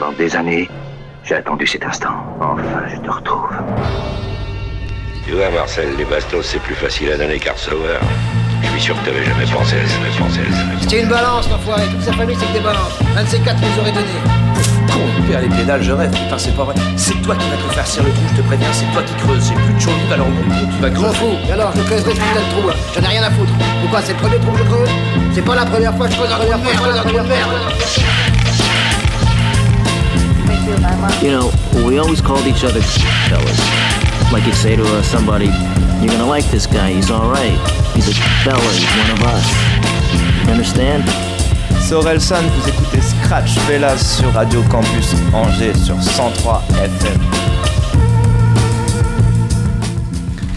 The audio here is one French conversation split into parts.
Pendant des années, j'ai attendu cet instant. Enfin, je te retrouve. Tu vois, Marcel, les bastos, c'est plus facile à donner qu'Arcelor. Je suis sûr que t'avais jamais pensé à jamais pensé à. C'était une balance, l'enfoiré. Toute sa famille, c'est que des balances. Un de ces quatre nous aurait donné. Con, père, les pédales, je rêve. Putain, c'est pas vrai. C'est toi qui vas te faire serrer le trou, je te préviens. C'est toi qui creuses. J'ai plus de chaud alors mon tu vas creuser. fous. Et alors, je creuserai ce putain de trou, là. J'en ai rien à foutre. Pourquoi C'est le premier trou que je creuse? C'est pas la première fois que je creuse un trou de merde. je creuse un trou de merde. You know, we always called each other fellas. Like you'd say to uh, somebody, you're gonna like this guy, he's alright. He's a fella, he's one of us. You understand? C'est Orelsan, vous écoutez Scratch Fellas sur Radio Campus Angers sur 103 FM.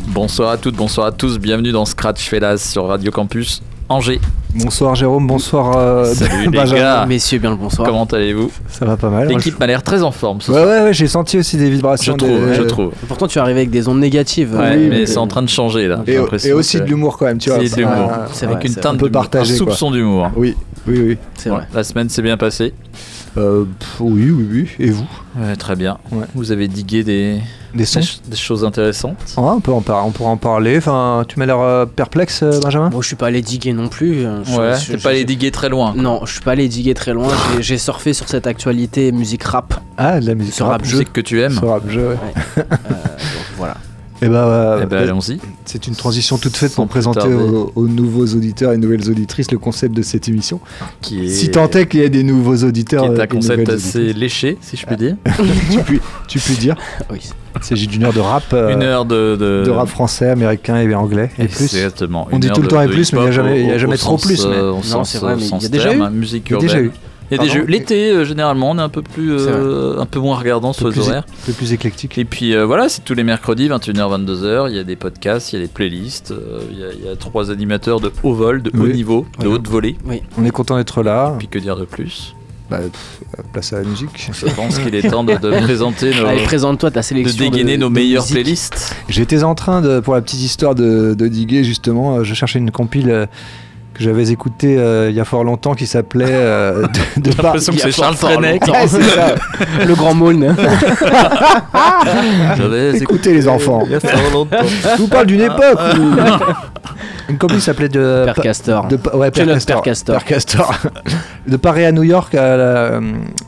Bonsoir à toutes, bonsoir à tous, bienvenue dans Scratch Fellas sur Radio Campus Angers. Bonsoir Jérôme, bonsoir euh, Salut les Benjamin. gars, Messieurs, bien le bonsoir. comment allez-vous Ça va pas mal. L'équipe m'a l'air très en forme ce Ouais, soir. ouais, ouais, j'ai senti aussi des Je vibrations. trouve, des- je trouve. Pourtant, tu es arrivé avec des ondes négatives. Ouais, oui, mais mais- c'est en train de changer là. Et, aussi que- de l'humour quand même, tu vois. C'est de l'humour. Ah, C'est Avec vrai, une teinte un peu d'humour, partagé, un soupçon d'humour. Oui, oui, oui. C'est vrai. La semaine s'est bien passée. Euh, pff, oui, oui, oui. Et vous Ouais, très bien. Ouais. Vous avez digué des, Des sons des, ch- des choses intéressantes. Ouais, on, peut en par- on pourra en parler. Enfin, tu m'as l'air euh, perplexe, euh, Benjamin Moi, je suis pas allé diguer non plus. euh, je- Ouais, je- pas allé diguer très loin. Non, je suis pas allé diguer très loin. J'ai- surfé sur cette actualité musique rap. Ah, de la musique Sur rap. rap jeu. Musique que tu aimes. Sur rap jeu, ouais. Euh, donc voilà. Et bah, euh, Eh ben, allons-y. c'est une transition toute faite Sans pour plus présenter aux, aux nouveaux auditeurs et nouvelles auditrices le concept de cette émission. Qui est, Si tant est qu'il y ait des nouveaux auditeurs qui est euh, un concept assez auditrices. léché, si je puis dire. tu, puis, tu puis dire. Oui. Il s'agit d'une heure de rap. euh, Une heure de, de, de rap français, américain et anglais et plus. Exactement. On Une dit tout le temps et plus, mais il y a jamais- y a trop sens, plus, mais- euh, Non, c'est vrai, mais il y a déjà eu. musique Il y a déjà urbaine. Il y a des jeux. L'été, euh, généralement, on est un peu plus, euh, un peu moins regardant sur les horaires. un peu plus éclectique. Et puis euh, voilà, c'est tous les mercredis, 21h, 22h. Il y a des podcasts, il y a des playlists. euh, il, y a, il y a trois animateurs de haut vol, de haut Oui. niveau, de Voilà. haute volée. On est content d'être là. Puis que dire de plus? Bah, pff, place à la musique. Je pense qu'il est temps de, de présenter nos. Allez, présente-toi ta de sélection. dégainer nos de meilleures musique. playlists. J'étais en train de, pour la petite histoire de, de diguer justement, je cherchais une compile euh, que j'avais écoutée euh, il y a fort longtemps qui s'appelait euh, de, de par- que c'est Charles Trenet. Ouais. Le grand Maulne. J'avais Écoutez les enfants. Il y a fort longtemps. Je vous parle d'une époque où une compile s'appelait de Père Castor. de ouais, note Castor. De Paris à New York à la,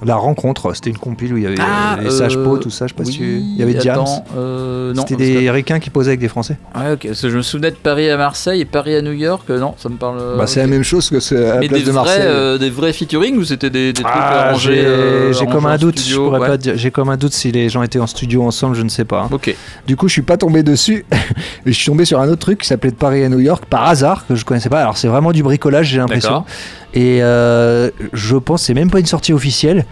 la rencontre. C'était une compile où il y avait Ah, les sages euh, pots, tout ça. Je sais pas oui, si il y avait Diams. euh, C'était des que- ricains qui posaient avec des Français. Ouais, ok. Parce que je me souvenais de Paris à Marseille et Paris à New York. euh, Non, ça me parle. euh, bah, c'est la même chose que c'est à la place des de Marseille. vrais, euh, des vrais featuring ou c'était des, des trucs Ah, arrangés j'ai euh, j'ai comme un doute. studio, je pourrais ouais. pas dire- J'ai comme un doute si les gens étaient en studio ensemble, je ne sais pas. Ok. Du coup, je suis pas tombé dessus. Je suis tombé sur un autre truc qui s'appelait de Paris à New York par hasard que je connaissais pas. Alors c'est vraiment du bricolage, j'ai l'impression. Et euh, je pense c'est même pas une sortie officielle.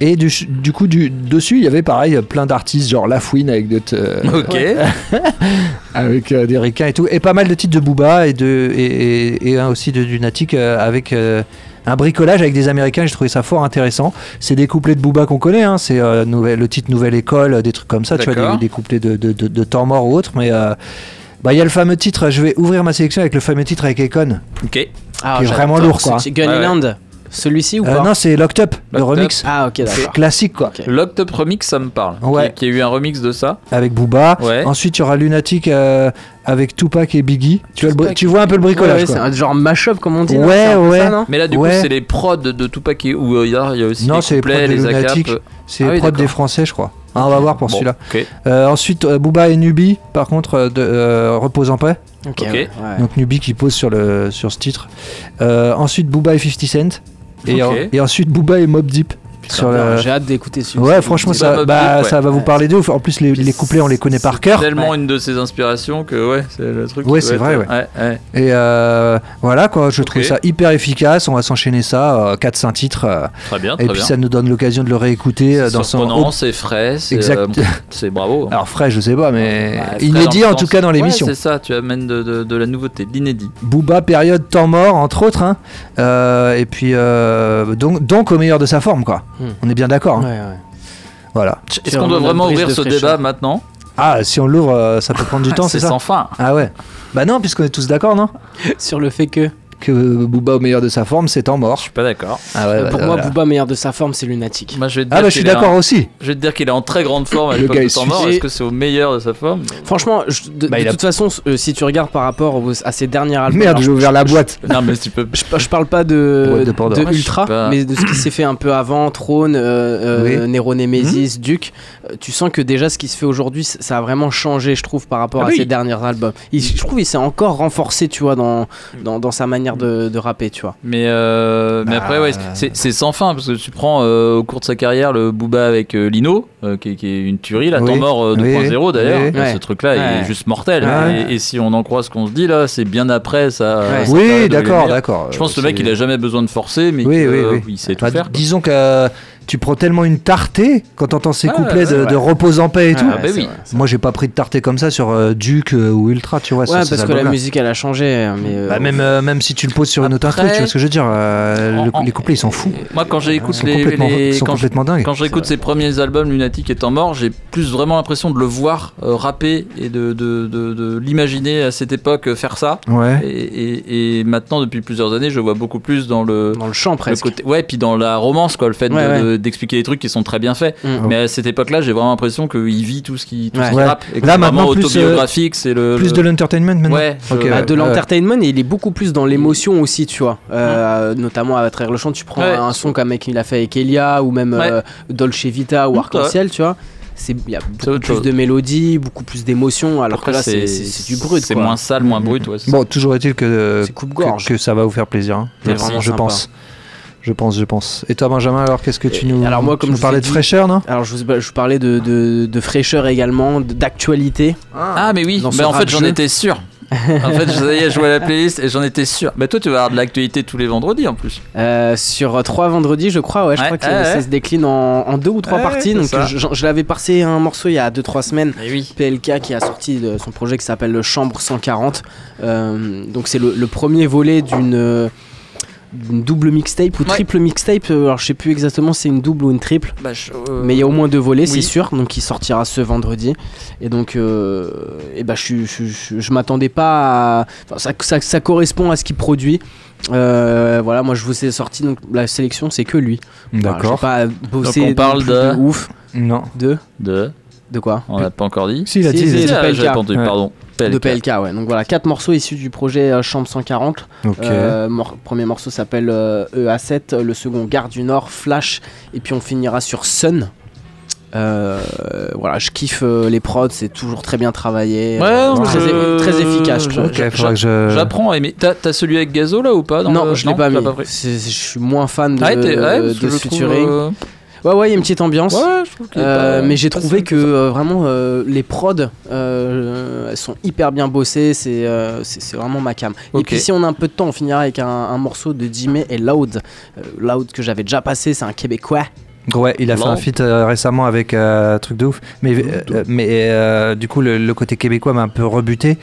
Et du, du coup, du, dessus, il y avait pareil plein d'artistes, genre La Fouine avec d'autres. euh, Ok. avec euh, des ricains et tout. Et pas mal de titres de Booba et, de, et, et- et un aussi de Lunatic euh, avec un bricolage avec des Américains. J'ai trouvé ça fort intéressant. C'est des couplets de Booba qu'on connaît. hein. C'est euh, le titre Nouvelle École, des trucs comme ça. Tu vois, des, des couplets de, de, de, de temps mort ou autre. Mais euh, bah, il y a le fameux titre. Je vais ouvrir ma sélection avec le fameux titre avec Akon. Ok. Ah, Qui est vraiment lourd, quoi. ce- Gunnyland. Celui-ci ou Euh, pas non, c'est Locked Up, le Up. remix. Ah, ok, C'est d'accord. classique quoi. Ok. Locked Up Remix, ça me parle. Ouais. Qui, qui a eu un remix de ça. Avec Booba. Ouais. Ensuite, il y aura Lunatic euh, avec Tupac et Biggie. Tu vois, le bri- Tupac tu vois un peu le bricolage. Ouais, c'est un genre mash-up comme on dit. Ouais, C'est ouais. ça, non Mais là, du Ouais. coup, c'est les prods de Tupac et où euh, il y, a y aussi Non, les c'est les couplets, prods les Lunatic. C'est Ah oui, prod d'accord. des Français, je crois. Ah, on va voir pour Bon, celui-là. Euh, ensuite, euh, Booba et Nubi, par contre, euh, de, euh, repose en paix. Ouais. Donc Nubi qui pose sur, le, sur ce titre. Euh, ensuite, Booba et 50 Cent. Et, en- et ensuite, Booba et Mob Deep. Sur Alors, le... J'ai hâte d'écouter celui Ouais, franchement, Booba, ça, bah, ouais. ça va vous parler d'eux. En plus, les, les couplets, on les connaît par cœur. Tellement une de ses inspirations que ouais, c'est le truc. Ouais, c'est vrai, être- ouais. ouais. Et euh, voilà, quoi, je trouve ça hyper efficace. On va s'enchaîner ça, 4-5 titres. euh, Très bien, et très puis bien. ça nous donne l'occasion de le réécouter euh, C'est dans son. surprenant, c'est frais, c'est Exact. euh, c'est bravo. Alors, frais, je sais pas, mais frais inédit en tout cas dans l'émission. c'est ça, tu amènes de, la nouveauté, de l'inédit. Booba, période temps mort, entre autres. hein. Euh, et puis, euh, donc, donc au meilleur de sa forme, quoi. Hmm. On est bien d'accord. hein. Ouais, ouais. Voilà. Est-ce qu'on doit vraiment ouvrir ce fraîcheur. débat maintenant Ah, si on l'ouvre, euh, ça peut prendre du temps, c'est C'est ça sans fin. Ah ouais. Bah non, puisqu'on est tous d'accord, non? Sur le fait que. Que Booba au meilleur de sa forme, c'est temps mort. Je suis pas d'accord. Ah ouais, Euh, bah, Pour moi, voilà. Booba meilleur de sa forme, c'est lunatique. Moi, je vais te Ah dire bah je suis qu'il est d'accord en- aussi. Je vais te dire qu'il est en très grande forme Le gars est temps mort. Est-ce que c'est au meilleur de sa forme? Franchement, je- de, Bah, de il a- toute façon, euh, si tu regardes par rapport aux- à ses derniers albums, Merde, j'ai ouvert la boîte. Non, mais tu peux. je, je parle pas de, de Moi, Ultra, pas. mais de ce qui s'est fait un peu avant, Trône, euh, euh, Oui. Hmm Nero Nemesis, Duke. Euh, tu sens que déjà ce qui se fait aujourd'hui, ça a vraiment changé, je trouve, par rapport Ah à ses derniers albums. Je trouve qu'il s'est encore renforcé, tu vois, dans, dans, dans sa manière de, de rapper, tu vois. Mais, euh, mais Bah, après, ouais, c'est sans fin parce que tu prends euh, au cours de sa carrière le Booba avec euh, Lino, euh, qui, est- qui est une tuerie, la Oui. temps mort euh, 2.0 Oui. d'ailleurs. Oui. Ouais. Ce truc-là Ouais. est juste mortel. Ouais. Et, et si on en croit ce qu'on se dit là, c'est bien après ça. Oui, d'accord, d'accord. Je pense que le mec il a jamais besoin de forcer, mais Oui, que, oui, euh, oui. il sait tout Bah, faire. disons que euh, tu prends tellement une tartée quand t'entends ces Ah, couplets de, ouais. de repose en paix et tout. Ah, bah c'est oui. vrai. Moi, j'ai pas pris de tartée comme ça sur euh, Duke euh, ou Ultra, tu vois. Ouais, parce que la musique, elle a changé. Mais, euh, Bah, même, euh, même si tu le poses sur une autre instru, Après- tu vois ce que je veux dire euh, le- En- Les couplets, ils s'en foutent. Moi quand j'écoute sont les, les- ils sont quand, complètement dingues. quand j'écoute ses premiers albums Lunatic étant mort, j'ai plus vraiment l'impression de le voir rapper et de, de, de, de l'imaginer à cette époque faire ça. Ouais. Et, et- et maintenant, depuis plusieurs années, je le vois beaucoup plus dans le, dans le chant le presque. côté. Ouais, puis dans la romance, quoi, le fait de- Ouais, de- d'expliquer des trucs qui sont très bien faits. Mm. Mais à cette époque-là, j'ai vraiment l'impression qu'il vit tout ce qui, tout ce Ouais. rappe. Et que Là, maintenant, vraiment plus, autobiographique, c'est le. Plus le- de l'entertainment maintenant Ouais, je- bah, ouais. de l'entertainment et il est beaucoup plus dans l'émotion aussi, tu vois. Euh, Notamment à travers le chant, tu prends Ouais. un son comme mec il a fait avec Elia ou même Ouais. euh, Dolce Vita ou Ouais. Arc-en-Ciel, tu vois. C'est il y a beaucoup plus chose. de mélodie, beaucoup plus d'émotion, alors Après, que là c'est du brut C'est moins sale, moins brut. Ouais, Bon, toujours est-il que, que, que ça va vous faire plaisir. hein. Merci, vraiment je sympa. pense. Je pense, je pense. Et toi, Benjamin, alors qu'est-ce que tu nous. alors moi, comme tu nous je vous parlais ai de dit- fraîcheur, non? Alors je vous, je vous parlais de, de, de fraîcheur également, d'actualité. Ah, mais oui, mais en fait, j'en étais sûr. en fait, ça y est, je vois la playlist et j'en étais sûr. Bah, toi, tu vas avoir de l'actualité tous les vendredis en plus. Euh, sur trois vendredis, je crois, ouais, je Ouais, crois que ouais, ça ouais. se décline en, en deux ou trois Ouais, parties. Donc je, je l'avais passé un morceau il y a 2-3 semaines. Mais oui. PLK qui a sorti de son projet qui s'appelle le Chambre 140. Euh, donc c'est le, le premier volet d'une d'une double mixtape ou Ouais. triple mixtape. Euh, Alors je sais plus exactement si c'est une double ou une triple. Bah, je- euh, Mais il y a au moins deux volets, oui. c'est sûr, donc qui sortira ce vendredi. Et donc, euh, et bah, je, je, je, je m'attendais pas à. enfin, ça, ça, ça correspond à ce qu'il produit. Euh, voilà, moi je vous ai sorti, donc la sélection c'est que lui. D'accord. j'ai pas bossé Donc, on parle de- ouf. Non. De De. De quoi On l'a pas encore dit. Si, il a Si, dit. si, il a dit. de Ah, PLK. entendu, Ouais. pardon. De PLK, ouais. Donc voilà, quatre morceaux issus du projet euh, Chambre 140. Ok. Euh, mor- premier morceau s'appelle euh, EA7, le second Gare du Nord, Flash, et puis on finira sur Sun. Euh, voilà, je kiffe euh, les prods, c'est toujours très bien travaillé. Ouais, euh, non, très, je- très efficace, je trouve. Ok, je- faudra que je. J'apprends à aimer. T'as t'as celui avec Gazo là ou pas? Dans Non, le- je l'ai pas mis. Je suis moins fan de, Ah, t'es- ouais, de je Ouais, ouais, il y a une petite ambiance. Ouais, je trouve Euh, pas- mais j'ai trouvé que euh, vraiment euh, les prods euh, elles sont hyper bien bossées, c'est euh, c'est vraiment ma cam. Et puis si on a un peu de temps, on finira avec un, un morceau de Jimmy et Loud. Euh, Loud que j'avais déjà passé, c'est un québécois. Ouais, il a fait un feat euh, récemment avec euh, un truc de ouf. Mais, euh, mais euh, du coup, le, le côté québécois m'a un peu rebuté.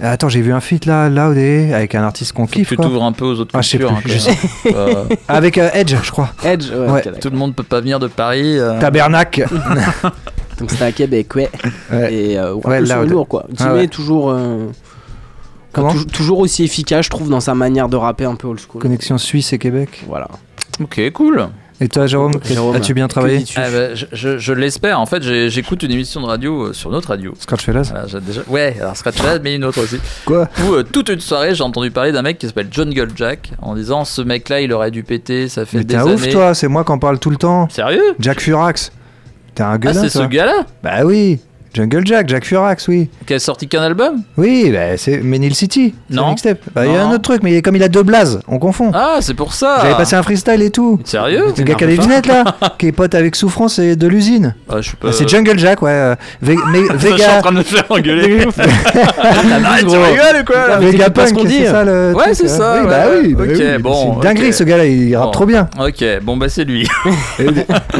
Euh, Attends, j'ai vu un feat là, là, avec un artiste qu'on kiffe. tu t'ouvres un peu aux autres Ah, je sais cultures. plus, hein, je même. Euh, Avec euh, Edge, je crois. Edge, ouais, Ouais. Tout le monde peut pas venir de Paris. euh, Tabernacle. Donc c'était un québécois. Ouais. Et euh, Ouais, ouais, Loud. lourd quoi. Jimmy Ah ouais. est toujours, euh, Comment tou- toujours aussi efficace, je trouve, dans sa manière de rapper un peu old school. Connexion Suisse et Québec. Voilà. Ok, cool. Et toi, Jérôme, Jérôme, as-tu bien travaillé Ah bah, je je- je l'espère. En fait, j'écoute une émission de radio euh, sur notre radio. Scratch déjà... Ouais, alors Scratch mais une autre aussi. Quoi Où euh, toute une soirée, j'ai entendu parler d'un mec qui s'appelle John Jack en disant ce mec-là, il aurait dû péter, ça fait Mais des t'es un années. ouf, toi, c'est moi qui en parle tout le temps. Sérieux? Jack Furax. T'es un Ah, gueulin, c'est ce gars-là? Bah oui. Jungle Jack, Jack Furax, oui. qui a sorti qu'un album Oui, bah c'est Menil City. c'est Non. Bah, il y a un autre truc, mais comme il a deux blazes, on confond. Ah, c'est pour ça J'avais passé un freestyle et tout. Sérieux Le gars qui a les lunettes là, qui est pote avec Souffrance et de l'usine. Ah, je suis pas... Bah, C'est Jungle Jack, ouais. Ve- mais- Je suis en Vega. train de me faire engueuler. Arrête, tu rigoles ou quoi là Vega Punk, c'est ça le. Ouais, c'est euh. ça, Oui, bah oui. bah Ok, bon, C'est dinguerie ce gars-là, il rappe trop bien. Ok, bon bah c'est lui.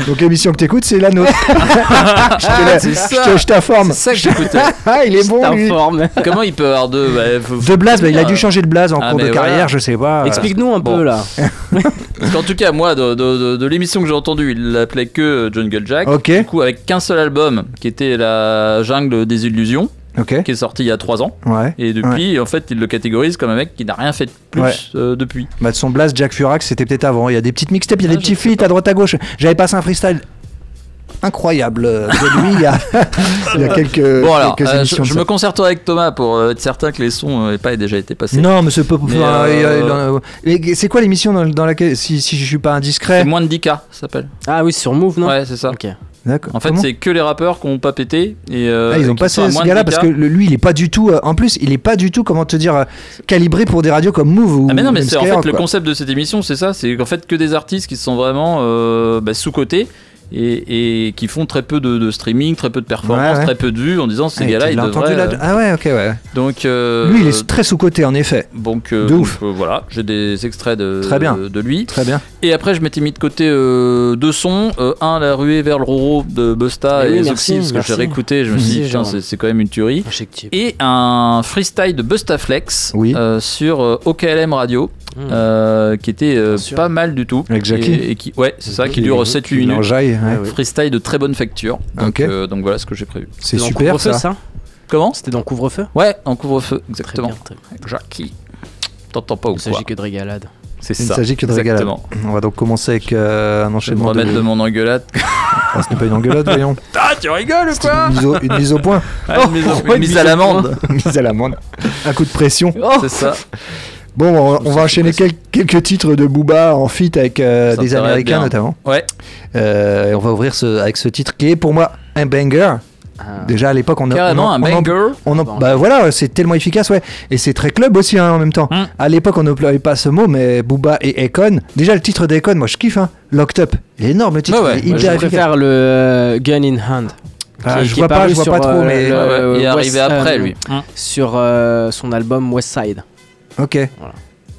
Donc l'émission que t'écoutes, c'est la nôtre. je la- Ah, c'est ça. que j'écoutais. Ah, il est bon lui. t'informe. Comment il peut avoir deux bah, faut- De blaze, bah, il a dû Euh, changer de blaze en ah, cours de carrière, je sais pas. Explique-nous un Bon. peu là. Parce qu'en tout cas, moi, de, de- de- de l'émission que j'ai entendue, il l'appelait que euh, Jungle Jack. Ok. Du coup, avec qu'un seul album, qui était La Jungle des Illusions. Ok. qui est sorti il y a 3 ans. Ouais. Et depuis, en fait, il le catégorise comme un mec qui n'a rien fait de plus Ouais. euh, depuis. Bah, de son blast, Jack Furax, c'était peut-être avant. Il y a des petites mixtapes, il y a Ah, des je petits feats à droite à gauche. J'avais passé un freestyle incroyable euh, de lui il y a, il y a quelques, bon alors, quelques euh, je, émissions. je me concerterai avec Thomas pour euh, être certain que les sons n'aient pas déjà été passés. Non, mais c'est pas. Euh, en C'est quoi l'émission dans, dans laquelle, si, si je suis pas indiscret? C'est moins de 10K, ça s'appelle. Ah oui, sur Move, non? Ouais, c'est ça. Ok. D'accord. En fait, c'est que les rappeurs qui ont pas pété. Et, euh, Ah, ils ont passé ce gars-là 10K. parce que le- lui, il est pas du tout. euh, en plus, il est pas du tout, comment te dire, euh, calibré pour des radios comme Move ou. Ah mais non mais c'est en fait le concept de cette émission c'est ça c'est qu'en fait que des artistes qui sont vraiment euh, bah, sous cotés et, et qui font très peu de, de streaming très peu de performances Ouais, ouais. très peu de vues en disant ces Ouais, gars-là ils devraient là Ah ouais, ok, ouais. euh, donc euh, Lui, il est très sous-côté, en effet. donc, euh, de donc, ouf. euh, voilà j'ai des extraits de, Très bien. de, lui Très bien. et après je m'étais mis de côté euh, deux sons Euh, un la ruée vers le Roro de Busta Eh et oui, les merci, Oxy parce que j'ai réécouté je me suis dit putain c'est quand même une tuerie et un freestyle de Bustaflex Oui. euh, sur euh, OKLM Radio Mmh. euh, qui était euh, pas mal du tout Avec Jackie. et, et qui ouais c'est ça qui dure il 7-8 il minutes ouais. Ah freestyle de très bonne facture donc, euh, donc voilà ce que j'ai prévu C'est C'était dans super Couvre-feu, ça. ça comment C'était dans Couvre-feu ouais en couvre-feu Très exactement bien, très bien. Jackie t'entends pas ou Il quoi s'agit que de régalade. c'est Il ne ça s'agit que de régalade. exactement On va donc commencer avec euh, un je vais me enchaînement de. remettre de mon engueulade Ah, ce n'est pas une engueulade, voyons. ah tu rigoles ou C'est une mise, au, une mise au point. Ah, une mise au- Oh, une mise à l'amende mise à l'amende. Un coup de pression. c'est ça Bon, on, on va enchaîner quel- quelques titres de Booba en feat avec euh, des Américains bien. notamment. ouais Euh, et on va ouvrir ce, avec ce titre qui est pour moi un banger. Ah. Déjà à l'époque, on a. carrément on en- un on en- banger on en- bah voilà, c'est tellement efficace, ouais. Et c'est très club aussi hein, en même temps. Mm. À l'époque, on n'employait pas ce mot, mais Booba et Akon. Déjà, le titre d'Akon, moi je kiffe. Hein. Locked Up. Il est énorme le titre. Ouais, ouais. il est Je préfère le euh, Gun in Hand. Ah, qui- je qui vois pas, je vois sur, pas trop, euh, mais. le- Ouais, ouais, il est West- arrivé après euh, lui. Sur euh, son album West Side. Ok.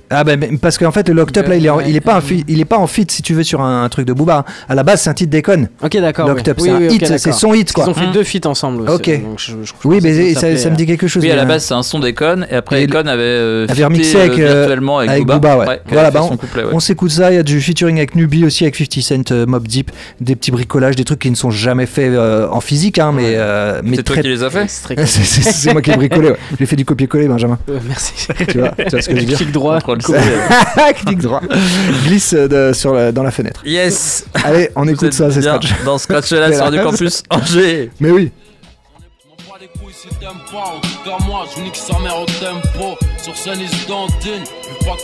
Ah bah mais- parce qu'en fait le Locked Up là il est, en- il est pas un feat- il est pas en feat si tu veux sur un, un truc de Booba. hein. À la base c'est un titre d'Akon. Ok, d'accord. Locked oui. Up Oui, c'est un hit, c'est son hit quoi. Ils ont fait Hum. deux feats ensemble. aussi, Ok. donc je- je- je Oui mais ça, me dit quelque chose. oui à la mais, base c'est un son d'Econ et après Econ avait euh, avait remixé euh, avec, euh, virtuellement avec, avec Booba, Booba, ouais. Voilà, bah, son couplet, ouais. On s'écoute ça, il y a du featuring avec Nubi aussi, avec 50 Cent, euh, Mob Deep, des petits bricolages, des trucs qui ne sont jamais faits euh, en physique, hein, mais, euh, mais c'est toi qui les as fait C'est moi qui ai bricolé, j'ai fait du copier-coller, Benjamin. Euh, Merci. Tu vois, tu vois ce que je veux dire droit. Clic droit. Glisse euh, de- sur la- dans la fenêtre. yes Allez, on Vous écoute ça, c'est bien Scratch. dans Scratch là sur du campus Angers Mais oui. Cas moi je nique sa mère au tempo Sur scène ils se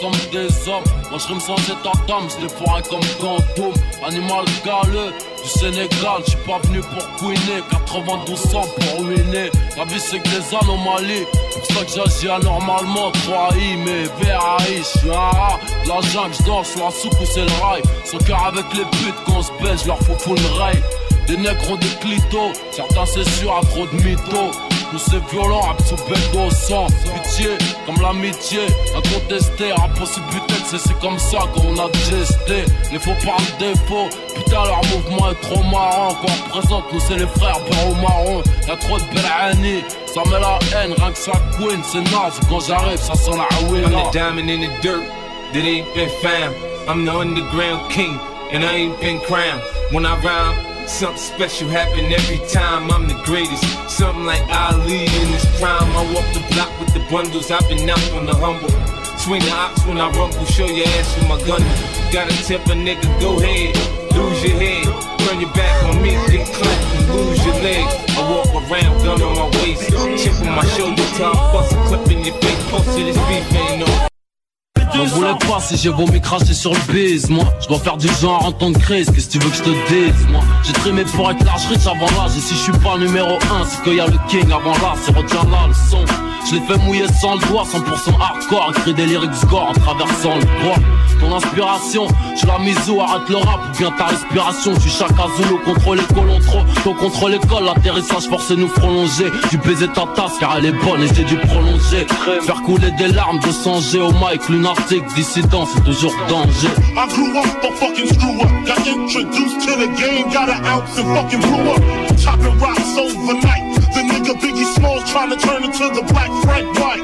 comme des hommes. Moi je rime sans état d'âme, je les foirais comme Quantum Animal galeux du Sénégal, je suis pas venu pour couiner. 92 ans pour ruiner, la vie c'est que des anomalies. Pour ça que j'agis anormalement, 3I mais VAI Je suis un rat, la jungle, sur la soupe ou c'est le rail. Son cœur avec les putes, quand on se baise, je leur fous full rail des nègres ont des clitos, certains c'est sûr à trop de mythos. Nous c'est violent, rap sous bête au sang. Pitié, comme l'amitié, incontesté, aussi buté, c'est comme ça qu'on a gesté. Les faux par défaut, putain leur mouvement est trop marrant. Quand on présente, nous c'est les frères au marron. Y'a trop de belle ça met la haine, rien que ça queen, c'est naze. Quand j'arrive, ça sent la I'm ruine. the diamond in the dirt that ain't been found. I'm the underground king, and I ain't been crowned. When I rhyme, something special happen every time. I'm the greatest, something like Ali in his prime. I walk the block with the bundles. I've been out on the humble. Swing the ox when I rumble, show your ass with my gun. Gotta tip a nigga, go ahead, lose your head. Turn your back on me, get clapped and lose your leg. I walk around, gun on my waist, chip on my shoulder, time bust a clip in your face. Posted this beef ain't no. M'en voulais pas si j'ai vomi cracher sur le bise Moi. Je dois faire du genre en temps de crise Qu'est-ce que tu veux que je te dise moi? J'ai trimé pour être large riche avant l'âge. Et si je suis pas numéro 1 c'est qu'il y a le king avant là C'est retiens là le son. Je l'ai fait mouiller sans le doigt 100% hardcore. Écrit des lyrics score en traversant le bois. Ton inspiration Je la mise où arrête le rap. Ou bien ta respiration Tu chaka Zulu contre les colons trop. Tôt contre l'école l'atterrissage forcé nous prolonger Du baiser ta tasse car elle est bonne et j'ai dû prolonger. Faire couler des larmes de songer au mic lunatique Dissident c'est toujours danger I grew up a fucking screw up. Got introduced to the game, got an ounce and fucking blew up. Chopping rocks overnight. The nigga Biggie Smalls trying to turn into the black Frank White.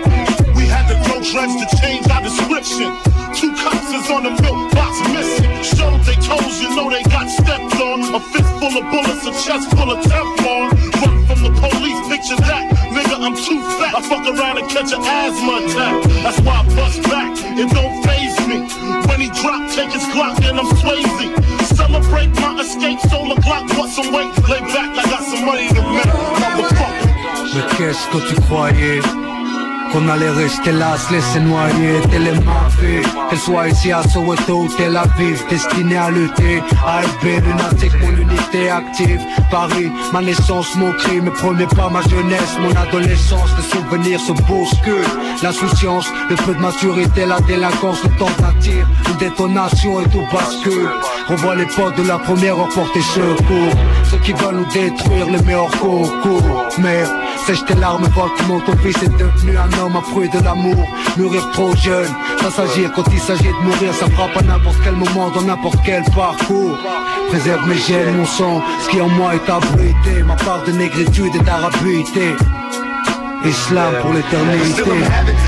We had to grow dreads to change our description. Two cops is on the milk box missing. Showed they toes, you know they got stepped on. A fist full of bullets, a chest full of Teflon. Run from the police, picture that. Nigga, I'm too fat. I fuck around and catch an asthma attack. That's why I bust back. It don't phase me. When he drop, take his Glock and I'm Swayze. Celebrate my escape, solar clock, put some weight. Lay back, I got some money to make. Motherfucker. Mais qu'est-ce que tu croyais qu'on allait rester là, se laisser noyer, télémarquer Qu'elle soit ici à Soweto ou Tel Aviv Destinée à lutter, AFB, lunatique, mon unité active. Paris, ma naissance, mon cri, mes premiers pas, ma jeunesse Mon adolescence, les souvenirs se bousculent L'insouciance, le peu de maturité, la délinquance, le tir Une détonation et tout bascule. Revois les potes de la première heure porter secours. Ceux qui veulent nous détruire, les meilleurs concours Merde, sèche tes larmes, vois comment ton fils est devenu un homme à fruit de l'amour Mourir trop jeune, ça s'agit quand il s'agit de mourir Ça frappe à n'importe quel moment, dans n'importe quel parcours Préserve mes gènes, mon sang, ce qui en moi est abrité Ma part de négritude et d'arabité Islam pour l'éternité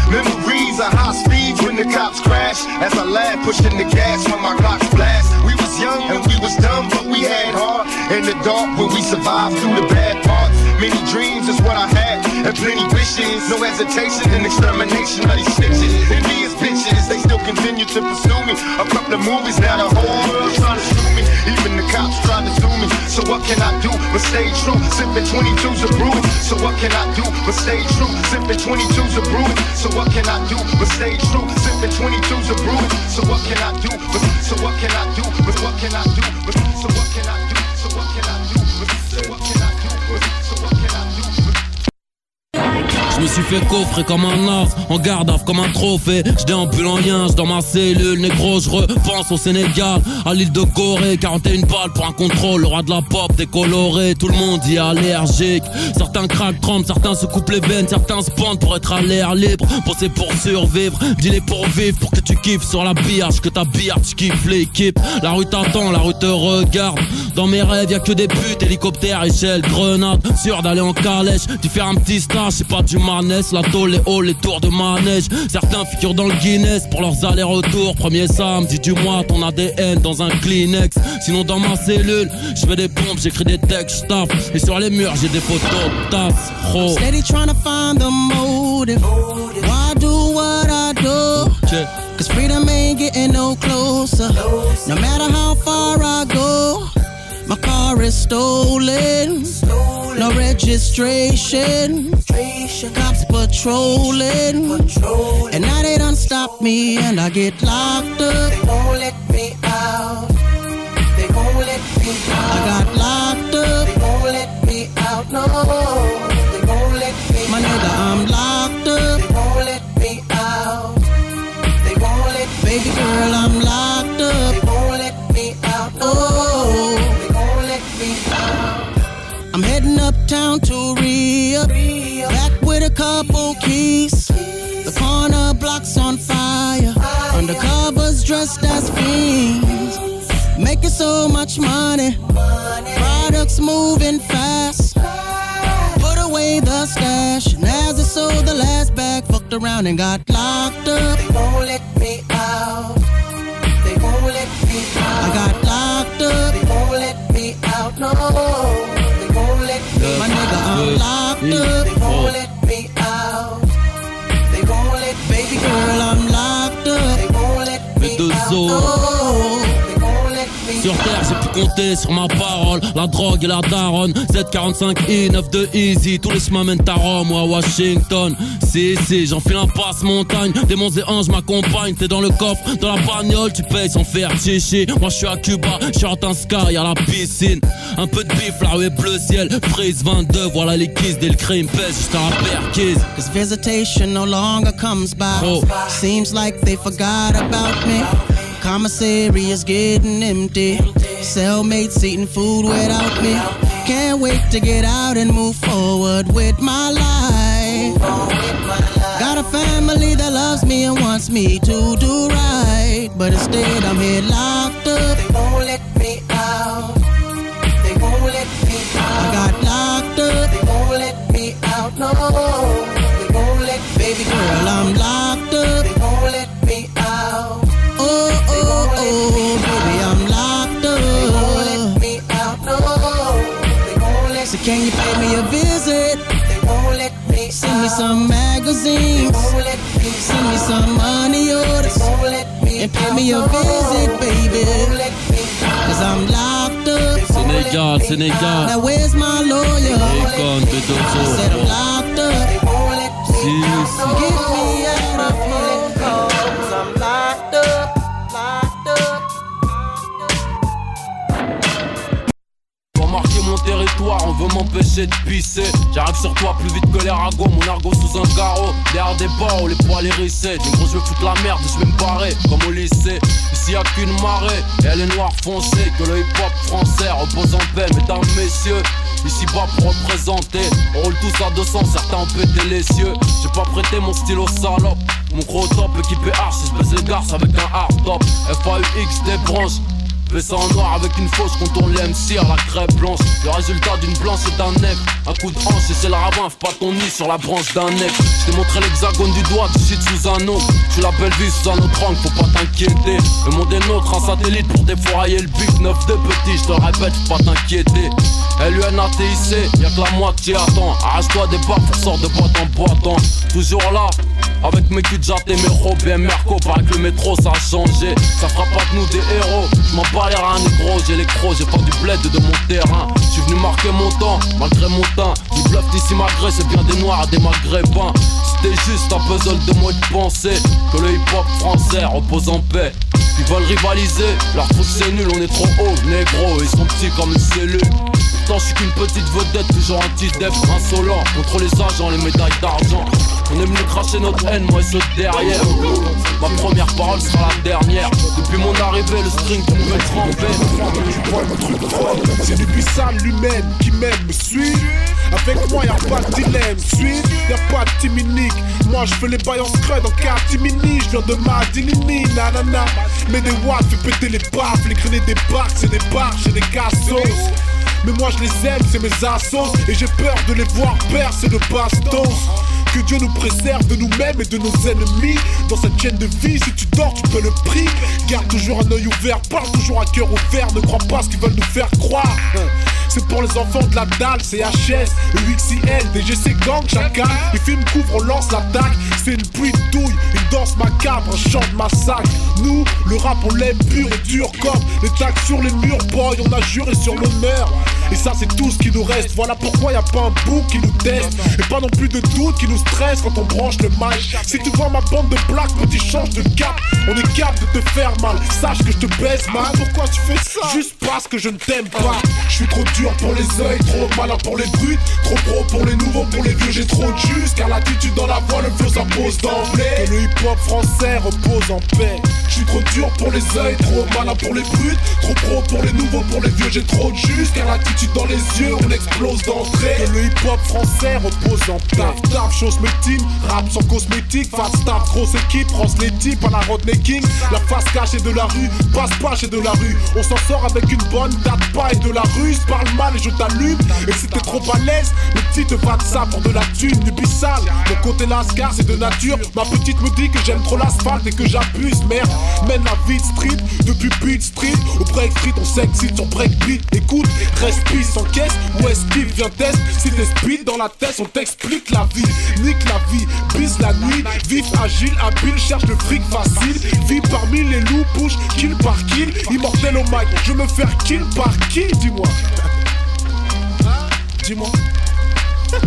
memories of high speeds when the cops crash. As I laugh, pushing the gas when my clocks blast. We was young and we was dumb, but we had heart. In the dark, when we survived through the bad parts. Many dreams is what I had, and plenty wishes. No hesitation and extermination of these snitches. Envious bitches, they still continue to pursue me. A couple of movies, now the whole world trying to sue me. Even the cops trying to sue me. So what can I do but stay true? Sipping 22s of brew. So what can I do but stay true? Sipping 22s of brew. So what can I do but stay true? Sipping 22s of brew. So what can I do? But so what can I do? But what can I do? But so what can I do? Suis fait coffrer comme un as, en garde comme un trophée. Je déambule en yinche dans ma cellule, négro, je repense au Sénégal, à l'île de Corée. 41 balles pour un contrôle, le roi de la pop décoloré. Tout le monde y est allergique. Certains craquent, trempent, certains se coupent les veines, certains se pendent pour être à l'air libre. Bosser pour survivre, dealer pour vivre, pour que tu kiffes sur la biatch, que ta biatch tu kiffes l'équipe. La rue t'attend, la rue te regarde. Dans mes rêves, y a que des putes, hélicoptères, échelle, grenade. Sûr d'aller en calèche, tu fais un petit stage, c'est pas du la tôle, les halls, les tours de manège. Certains figurent dans le Guinness pour leurs allers-retours. Premier samedi du mois, ton ADN dans un Kleenex. Sinon, dans ma cellule, je fais des pompes, j'écris des textes. Et sur les murs, j'ai des photos de tasses, oh. Steady trying to find the motive. Why do what I do? Cause freedom ain't getting no closer. No matter how far I go, my car is stolen. No registration. Cops patrolling. And now they don't stop me and I get locked up. They won't let me out. They won't let me out. I got locked up. They won't let me out. No. They won't let me My nigga, I'm locked up. They won't let me out. They won't let Baby girl, I'm Dressed as fiends. Making so much money. Products moving fast. Put away the stash. And as I sold the last bag, fucked around and got locked up. They won't let me out. They won't let me out. I got locked up. They won't let me out. No. They won't let me My nigga, I'm locked up. They won't let Sur terre, j'ai pu compter sur ma parole. La drogue et la daronne. Z45 9 de Easy. Tous les chemins mènent à Rome ou à Washington. Si, si, j'enfile un passe-montagne. Démons et anges m'accompagnent. T'es dans le coffre, dans la bagnole, tu payes sans faire chichi. Moi, je suis à Cuba, short un sky à la piscine. Un peu de bif, la rue est bleu ciel. Prise 22, voilà les kisses. Dès le crime pèse, j'étais à la perquise. Cause visitation no longer comes by. Seems like they forgot about me. Commissary is getting empty. Cellmates eating food without me. Can't wait to get out and move forward with my life. Got a family that loves me and wants me to do right. But instead, I'm here locked up. They won't let me and pay me a visit, baby. Cause I'm locked up. Sénégal, Sénégal. Now where's my lawyer? I said I'm locked up. Get me out of here. Mon territoire, on veut m'empêcher de pisser. J'arrive sur toi plus vite que les ragots, mon argot sous un carreau. Derrière des barreaux, les poils hérissés. Des gros, je vais foutre la merde, je vais me barrer, comme au lycée. Ici y a qu'une marée, et elle est noire foncée. Que le hip hop français repose en paix, mesdames, messieurs. Ici bas pour représenter, on roule tous à 200, certains ont pété les cieux. J'ai pas prêté mon stylo salope. Mon gros top équipé arch, je baisse les garces avec un hard top. FAUX des branches. Baissant en noir avec une fausse contourne les MC à la crêpe blanche. Le résultat d'une blanche et d'un nec. Un coup de hanche et c'est le ravin Fais pas ton nid sur la branche d'un nec. Je t'ai montré l'hexagone du doigt Tu shit sous un nom Tu la belle vie sous un autre angle Faut pas t'inquiéter. Le monde est nôtre Un satellite pour défourailler le bif. Neuf de petit Je te répète Faut pas t'inquiéter. LUNATIC Y'a que la moitié attend Arrache-toi des barres pour sort de boîte en boitant Toujours là avec mes culs de et mes robes et Merco Paraît que le métro ça a changé. Ça fera pas de nous des héros Je m'en bats les reins négro J'ai les crocs, j'ai pas du bled de mon terrain. Je suis venu marquer mon temps malgré mon teint. Du bluff d'ici malgré c'est bien des noirs des maghrébins. C'était juste un puzzle de moi de penser Que le hip hop français repose en paix. Ils veulent rivaliser, leur truc c'est nul, on est trop haut, négro, ils sont petits comme une cellule. Pourtant je suis qu'une petite vedette, toujours un petit def insolent Contre les agents, les médailles d'argent On est venu cracher notre haine, moi et ceux de derrière Ma première parole sera la dernière Depuis mon arrivée, le string pour me c'est depuis ça l'humaine qui m'aime me suit. Avec moi y'a pas de dilemme, suis y'a pas de timinique. Moi je fais les bails en scrud en catimini, je viens de Madinini, nanana. Mais des watts fait péter les baffes, les grenades des barques, c'est des barges et des cassos. Mais moi je les aime, c'est mes assos, et j'ai peur de les voir percer de bastos. Que Dieu nous préserve de nous-mêmes et de nos ennemis. Dans cette chaîne de vie, si tu dors, tu peux le prix. Garde toujours un œil ouvert, parle toujours à cœur ouvert. Ne crois pas ce qu'ils veulent nous faire croire. C'est pour les enfants de la dalle, c'est HS, UXIL, DGC gang, chacun. Les films couvrent, on lance l'attaque. C'est une pluie de douille, une danse macabre, un chant de massacre. Nous, le rap, on l'aime pur et dur comme les tags sur les murs, boy, on a juré sur l'honneur. Et ça, c'est tout ce qui nous reste. Voilà pourquoi y a pas un bouc qui nous teste. Et pas non plus de doute qui nous stresse quand on branche le mic. Si tu vois ma bande de black, petit change de cap. On est capable de te faire mal. Sache que je te baisse mal. Pourquoi tu fais ça? Juste parce que je ne t'aime pas. Je suis trop dur pour les oeils, trop malin pour les brutes. Trop pro pour les nouveaux, pour les vieux, j'ai trop de jus. Car l'attitude dans la voix, le flow s'impose d'emblée. Que le hip hop français repose en paix. Je suis trop dur pour les oeils, trop malin pour les brutes. Trop pro pour les nouveaux, pour les vieux, j'ai trop de jus. Car l'attitude dans les yeux, on explose d'entrée. Que le hip hop français repose en paix. Taf, taf, chose mes teams, rap sans cosmétique. Fat staff, grosse équipe, France les types à la Rodney. La face cachée de la rue, passe pas chez de la rue. On s'en sort avec une bonne date pas et de la rue. Mal et je t'allume. Et si t'es trop à l'aise, le petit te va de ça pour de la thune, du bissal. Mon côté lascar, c'est de nature. Ma petite me dit que j'aime trop l'asphalte et que j'abuse. Merde, mène la vie de street depuis Beat Street. Au break street, on s'excite sur breakbeat. Écoute, respire sans caisse. Où est-ce qu'il vient test Si t'es speed dans la tête, on t'explique la vie. Nique la vie, bise la nuit. Vif, agile, habile, cherche le fric facile. Vie parmi les loups, push, kill par kill. Immortel au mic, je me faire kill par qui Dis-moi. Dis-moi.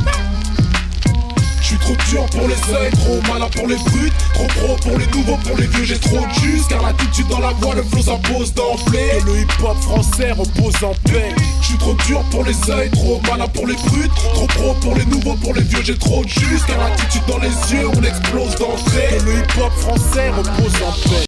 Je suis trop dur pour les oeils, trop malin pour les brutes. Trop pro pour les nouveaux, pour les vieux j'ai trop de Car l'attitude dans la voix, le flow s'impose d'emblée. Que le hip hop français repose en paix. Je suis trop dur pour les oeils, trop malin pour les brutes. Trop pro pour les nouveaux, pour les vieux j'ai trop de Car l'attitude dans les yeux, on explose d'entrée. Que le hip hop français repose en paix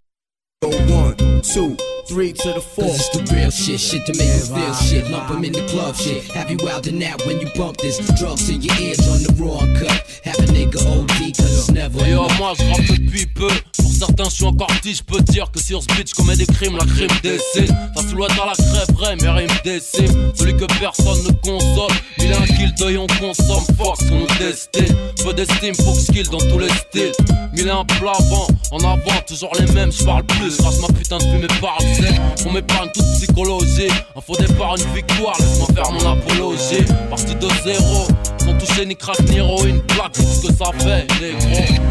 One, two, three to the four. This is the real shit, shit to make you feel shit. Lump 'em in the club shit. Have you wildin' out when you bump this? Drugs in your ears on the raw cut. Have a nigga OD cause it's never. Et oh, moi je rappe depuis peu. Pour certains, je suis encore petit. Je peux dire que sur ce beat, je des crimes, la crime décide. Ta silhouette à la crève, vrai, mes rimes déciment. Celui que personne ne console. Il a un kill d'œil, on consomme. Fox, on nous destine. Peu d'estime, faut skill dans tous les styles. Mille et un plat avant, en avant, toujours les mêmes. Je parle plus, grâce ma putain de parle sec. On m'épargne toute psychologie. Un faux départ, une victoire, laisse-moi faire mon apologie. Partie de zéro, ni crack ni héroïne. Plaque, c'est ce que ça fait, négro.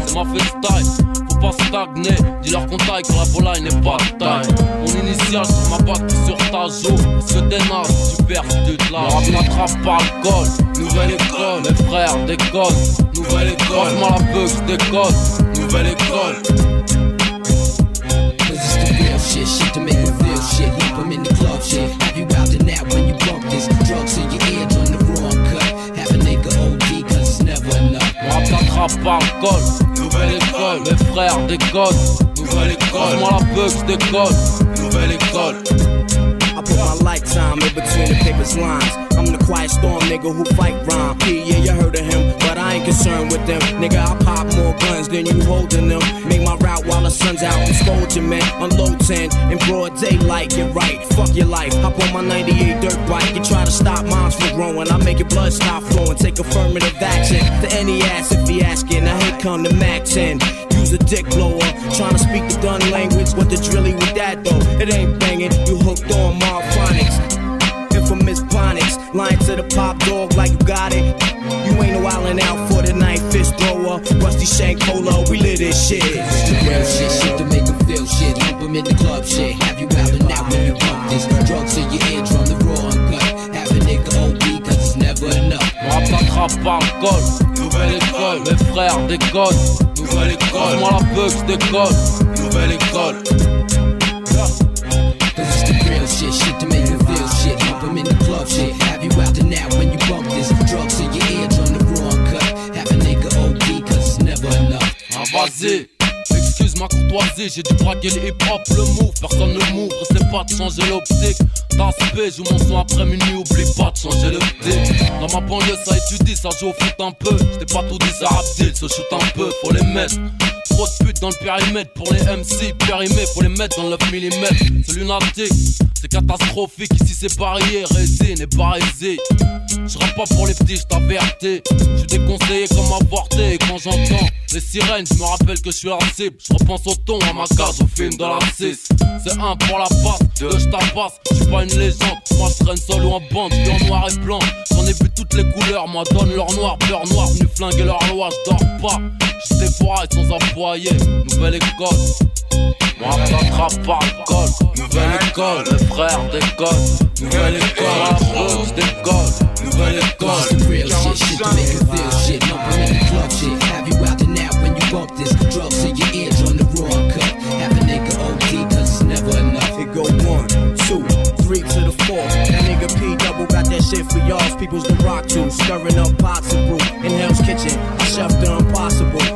C'est ma freestyle. Faut pas stagné. Dis-leur qu'on taille quand la volaille n'est pas de taille. Mon initial sur ma bague sur ta joue. Parce que t'es naze, tu perds te la rap n'attrape par le col. Nouvelle école, mes frères déconnent. Nouvelle école, moi la bug, déconne. Nouvelle école. Shit, shit to make you feel shit. Heap 'em in the club shit. Have you out and out when you bump this? Drugs in N'attrape par col. Nouvelle école, mes frères déconnent. Nouvelle école, moi la bug, je déconne. Nouvelle école. I put my lifetime in between the paper's lines. I'm the quiet storm nigga who fight rhyme. P, yeah, you heard of him, but I ain't concerned with them. Nigga, I pop more guns than you holding them. Make my route while the sun's out and scold your man. Unload 10 in broad daylight, get right. Fuck your life. Hop on my 98 dirt bike. You try to stop moms from growing. I make your blood stop flowing. Take affirmative action to any ass if he asking. I hate come to Mac 10. Use a dick blower. Trying to speak the done language. What the drilly with that though? It ain't banging. You hooked on Marphonics. Infamous phonics. Lying to the pop dog like you got it. You ain't no wildin' out for the night. Fist thrower. Rusty Shank Polo. We live this shit. It's the real shit, shit to make 'em feel shit. Lump 'em in the club shit. Have you out and out when you bump this? Drugs in your eardrum, the raw uncut. Have a nigga OD cause it's never enough. Moi rap n'attrape par le col. Nouvelle école, mes frères déconnent. Nouvelle école, moi la bug, je déconne. Nouvelle école. Cause it's the real shit, shit to make 'em in the club shit. Have you out and out when you bump this? Drugs in your eardrum, the raw uncut. Have a nigga OD cause it's never enough. Ah vas-y Excuse ma courtoisie, j'ai dû braquer les hip-hop, le move, personne ne m'ouvre, c'est pas de changer l'optique. T'as joue mon son après minuit, oublie pas de changer l'optique. Dans ma banlieue, ça étudie, ça joue au foot un peu. J't'ai pas tout dit, ça rapide, se shoot un peu, faut les mettre. Trop de putes dans le périmètre pour les MC, périmé, faut les mettre dans le 9 mm. C'est lunatique, c'est catastrophique, ici c'est varié, résine et barésie. Je pas pour les petits, je t'avertis. Je suis déconseillé comme avorté, et quand j'entends les sirènes, je me rappelle que je suis la cible. Je repense au ton, à ma cage, au film de la 6. C'est un pour la passe, deux je tabasse. Je suis pas une légende, moi je traîne seul ou en bande, je en noir et blanc. J'en ai vu toutes les couleurs, moi donne leur noir, peur noir, venu flinguer leur loi, je dors pas. Je défouraille sans employé, nouvelle école. Moi t'attrape par le col, nouvelle école, mes frères décollent, nouvelle école, la je décolle, nouvelle école. The real shit, shit to make you feel shit. Lump 'em in the club shit. Have you out and out when you bump this? Drugs in your eardrum, the raw cut. Have a nigga OD cause it's never enough. It go one, two, three to the four. That nigga P double got that shit for y'all. People's the rock to stirring up pots and brew in Hell's Kitchen. I chef the impossible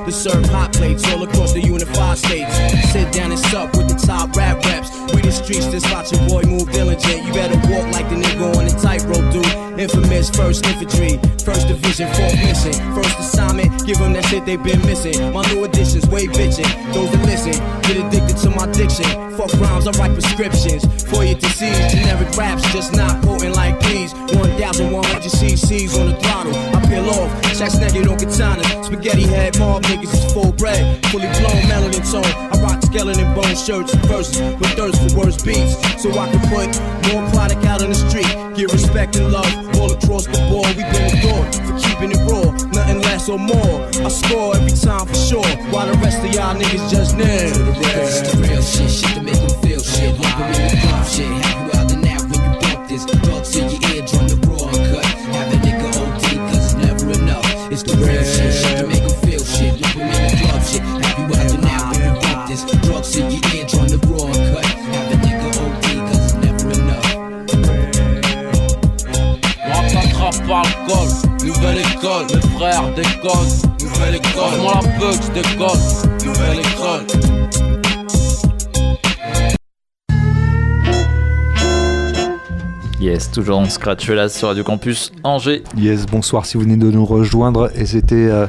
to serve hot plates all across the unified states. Sit down and sup with the top rap reps. The streets just watch your boy move diligent. You better walk like the nigga on the tightrope, dude. Infamous first infantry, first division, fourth mission, first assignment. Give them that shit they been missing. My new additions, way bitching. Those that listen, get addicted to my diction. Fuck rhymes, I write prescriptions for your disease. Generic raps, just not potent like these. 1,100 cc's on the throttle. I peel off, checks naked on katana. Spaghetti head, mob niggas is full bread. Fully blown melanin tone. I rock skeleton bone shirts and verses with thirst for worse beats. So I can put more product out on the street. Get respect and love all across the board. We been adored for keeping it raw. Nothing less or more. I score every time for sure. While the rest of y'all niggas just near. Cause it's the real shit, shit to make them feel shit. 'em in the club shit. Have you out and out when you bump this? Drugs in your école, mes frères déconnent, nouvelle école, moi la bug je décolle, nouvelle école. Yes, toujours en scratch là sur Radio Campus Angers. Yes, bonsoir si vous venez de nous rejoindre. Et c'était euh,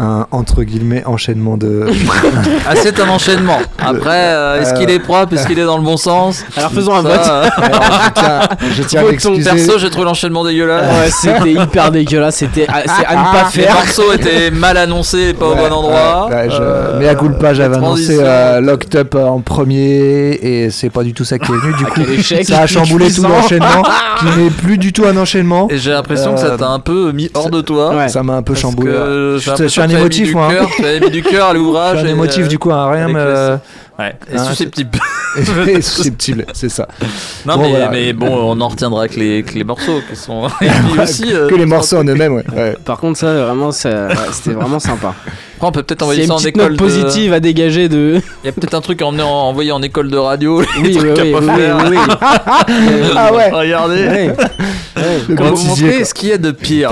un entre guillemets enchaînement de. Ah, c'est un enchaînement. Après, euh, est-ce qu'il est propre Est-ce qu'il est dans le bon sens? Alors, faisons un Ça, vote. euh, Alors, je tiens, je tiens à m'excuser. perso, j'ai trouvé l'enchaînement dégueulasse. Ouais, c'était hyper dégueulasse. C'était à, c'est à ne pas faire. morceaux étaient mal annoncés et pas au bon endroit. ouais, ouais, je- Euh, mais à culpa, j'avais les annoncé euh, Locked Up en premier et c'est pas du tout ça qui est venu. Du Ah, coup, échec. ça a chamboulé tout l'enchaînement qui n'est plus du tout un enchaînement. Et j'ai l'impression que ça Euh, t'a un peu mis hors de toi. Ouais. Ça m'a un peu chamboulé. Je, suis un tu avais mis émotif, du moi. hein. Tu avais mis du cœur à Je l'ouvrage. suis un émotif euh, du coup, rien avec me. le- Ouais, et Hein, susceptible. Et susceptible, c'est ça. Non, Bon, mais, voilà. mais bon, on en retiendra que les, que les morceaux qui sont. aussi, euh, que les morceaux en eux-mêmes, ouais. ouais. Par contre, ça, vraiment, ça- ouais, c'était vraiment sympa. Après, on peut peut-être envoyer ça en école. note de- positive à dégager de. Il y a peut-être un truc à emmener en, envoyer en école de radio. Oui, oui, oui, pas oui, faire. oui, oui. Ah ouais. Regardez. Ouais. Vous Didier, montrer quoi. ce qu'il y a de pire.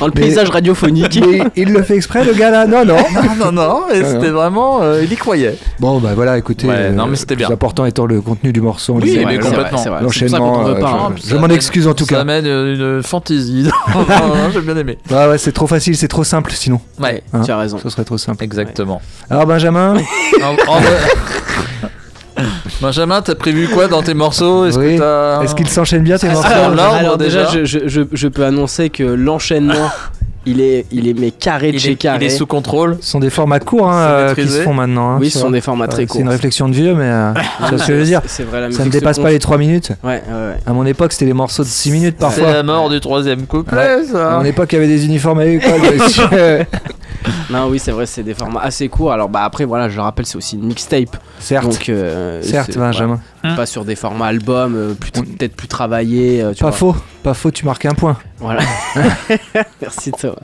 Dans le Mais- paysage radiophonique. Mais il le fait exprès, le gars là Non, non. non, non, non. Et Ah, c'était vraiment. euh, il y croyait. Bon, bah voilà, écoutez. Ouais, non, mais c'était bien. Le plus important étant le contenu du morceau. Oui, mais vrai, complètement. ça L'enchaînement. euh, hein. je- je m'en excuse en tout Ça cas. amène euh, une fantaisie. J'ai bien aimé. Ouais, ouais, c'est trop facile, c'est trop simple sinon. Ouais, Hein, tu as raison. Ce serait trop simple. exactement. Alors, Benjamin En- en vrai- Benjamin, t'as prévu quoi dans tes morceaux? Est-ce Oui. que t'as. Est-ce qu'il s'enchaîne bien tes morceaux? alors, Alors, alors déjà, déjà. je, je, peux annoncer que l'enchaînement, il est, il est mais carré de il chez est, carré. il est sous contrôle Ce sont des formats courts hein, C'est euh, qui se font maintenant. hein, Oui, ce sont des formats très courts. C'est une réflexion de vieux, mais euh, tu vois ce que je veux dire? C'est vrai, la Ça ne dépasse pas les 3 minutes? Ouais, ouais, ouais. À mon époque, c'était des morceaux de 6 minutes C'est parfois. la mort du troisième couplet, À ça. mon époque, il y avait des uniformes à l'école. Non, oui, c'est vrai, c'est des formats assez courts. Alors, bah après, voilà, je le rappelle, c'est aussi une mixtape. Certes, Donc, euh, certes, Benjamin. voilà, pas sur des formats albums, euh, peut-être plus travaillés. euh, tu Pas vois. faux, pas faux, tu marques un point. Voilà. Merci Thomas.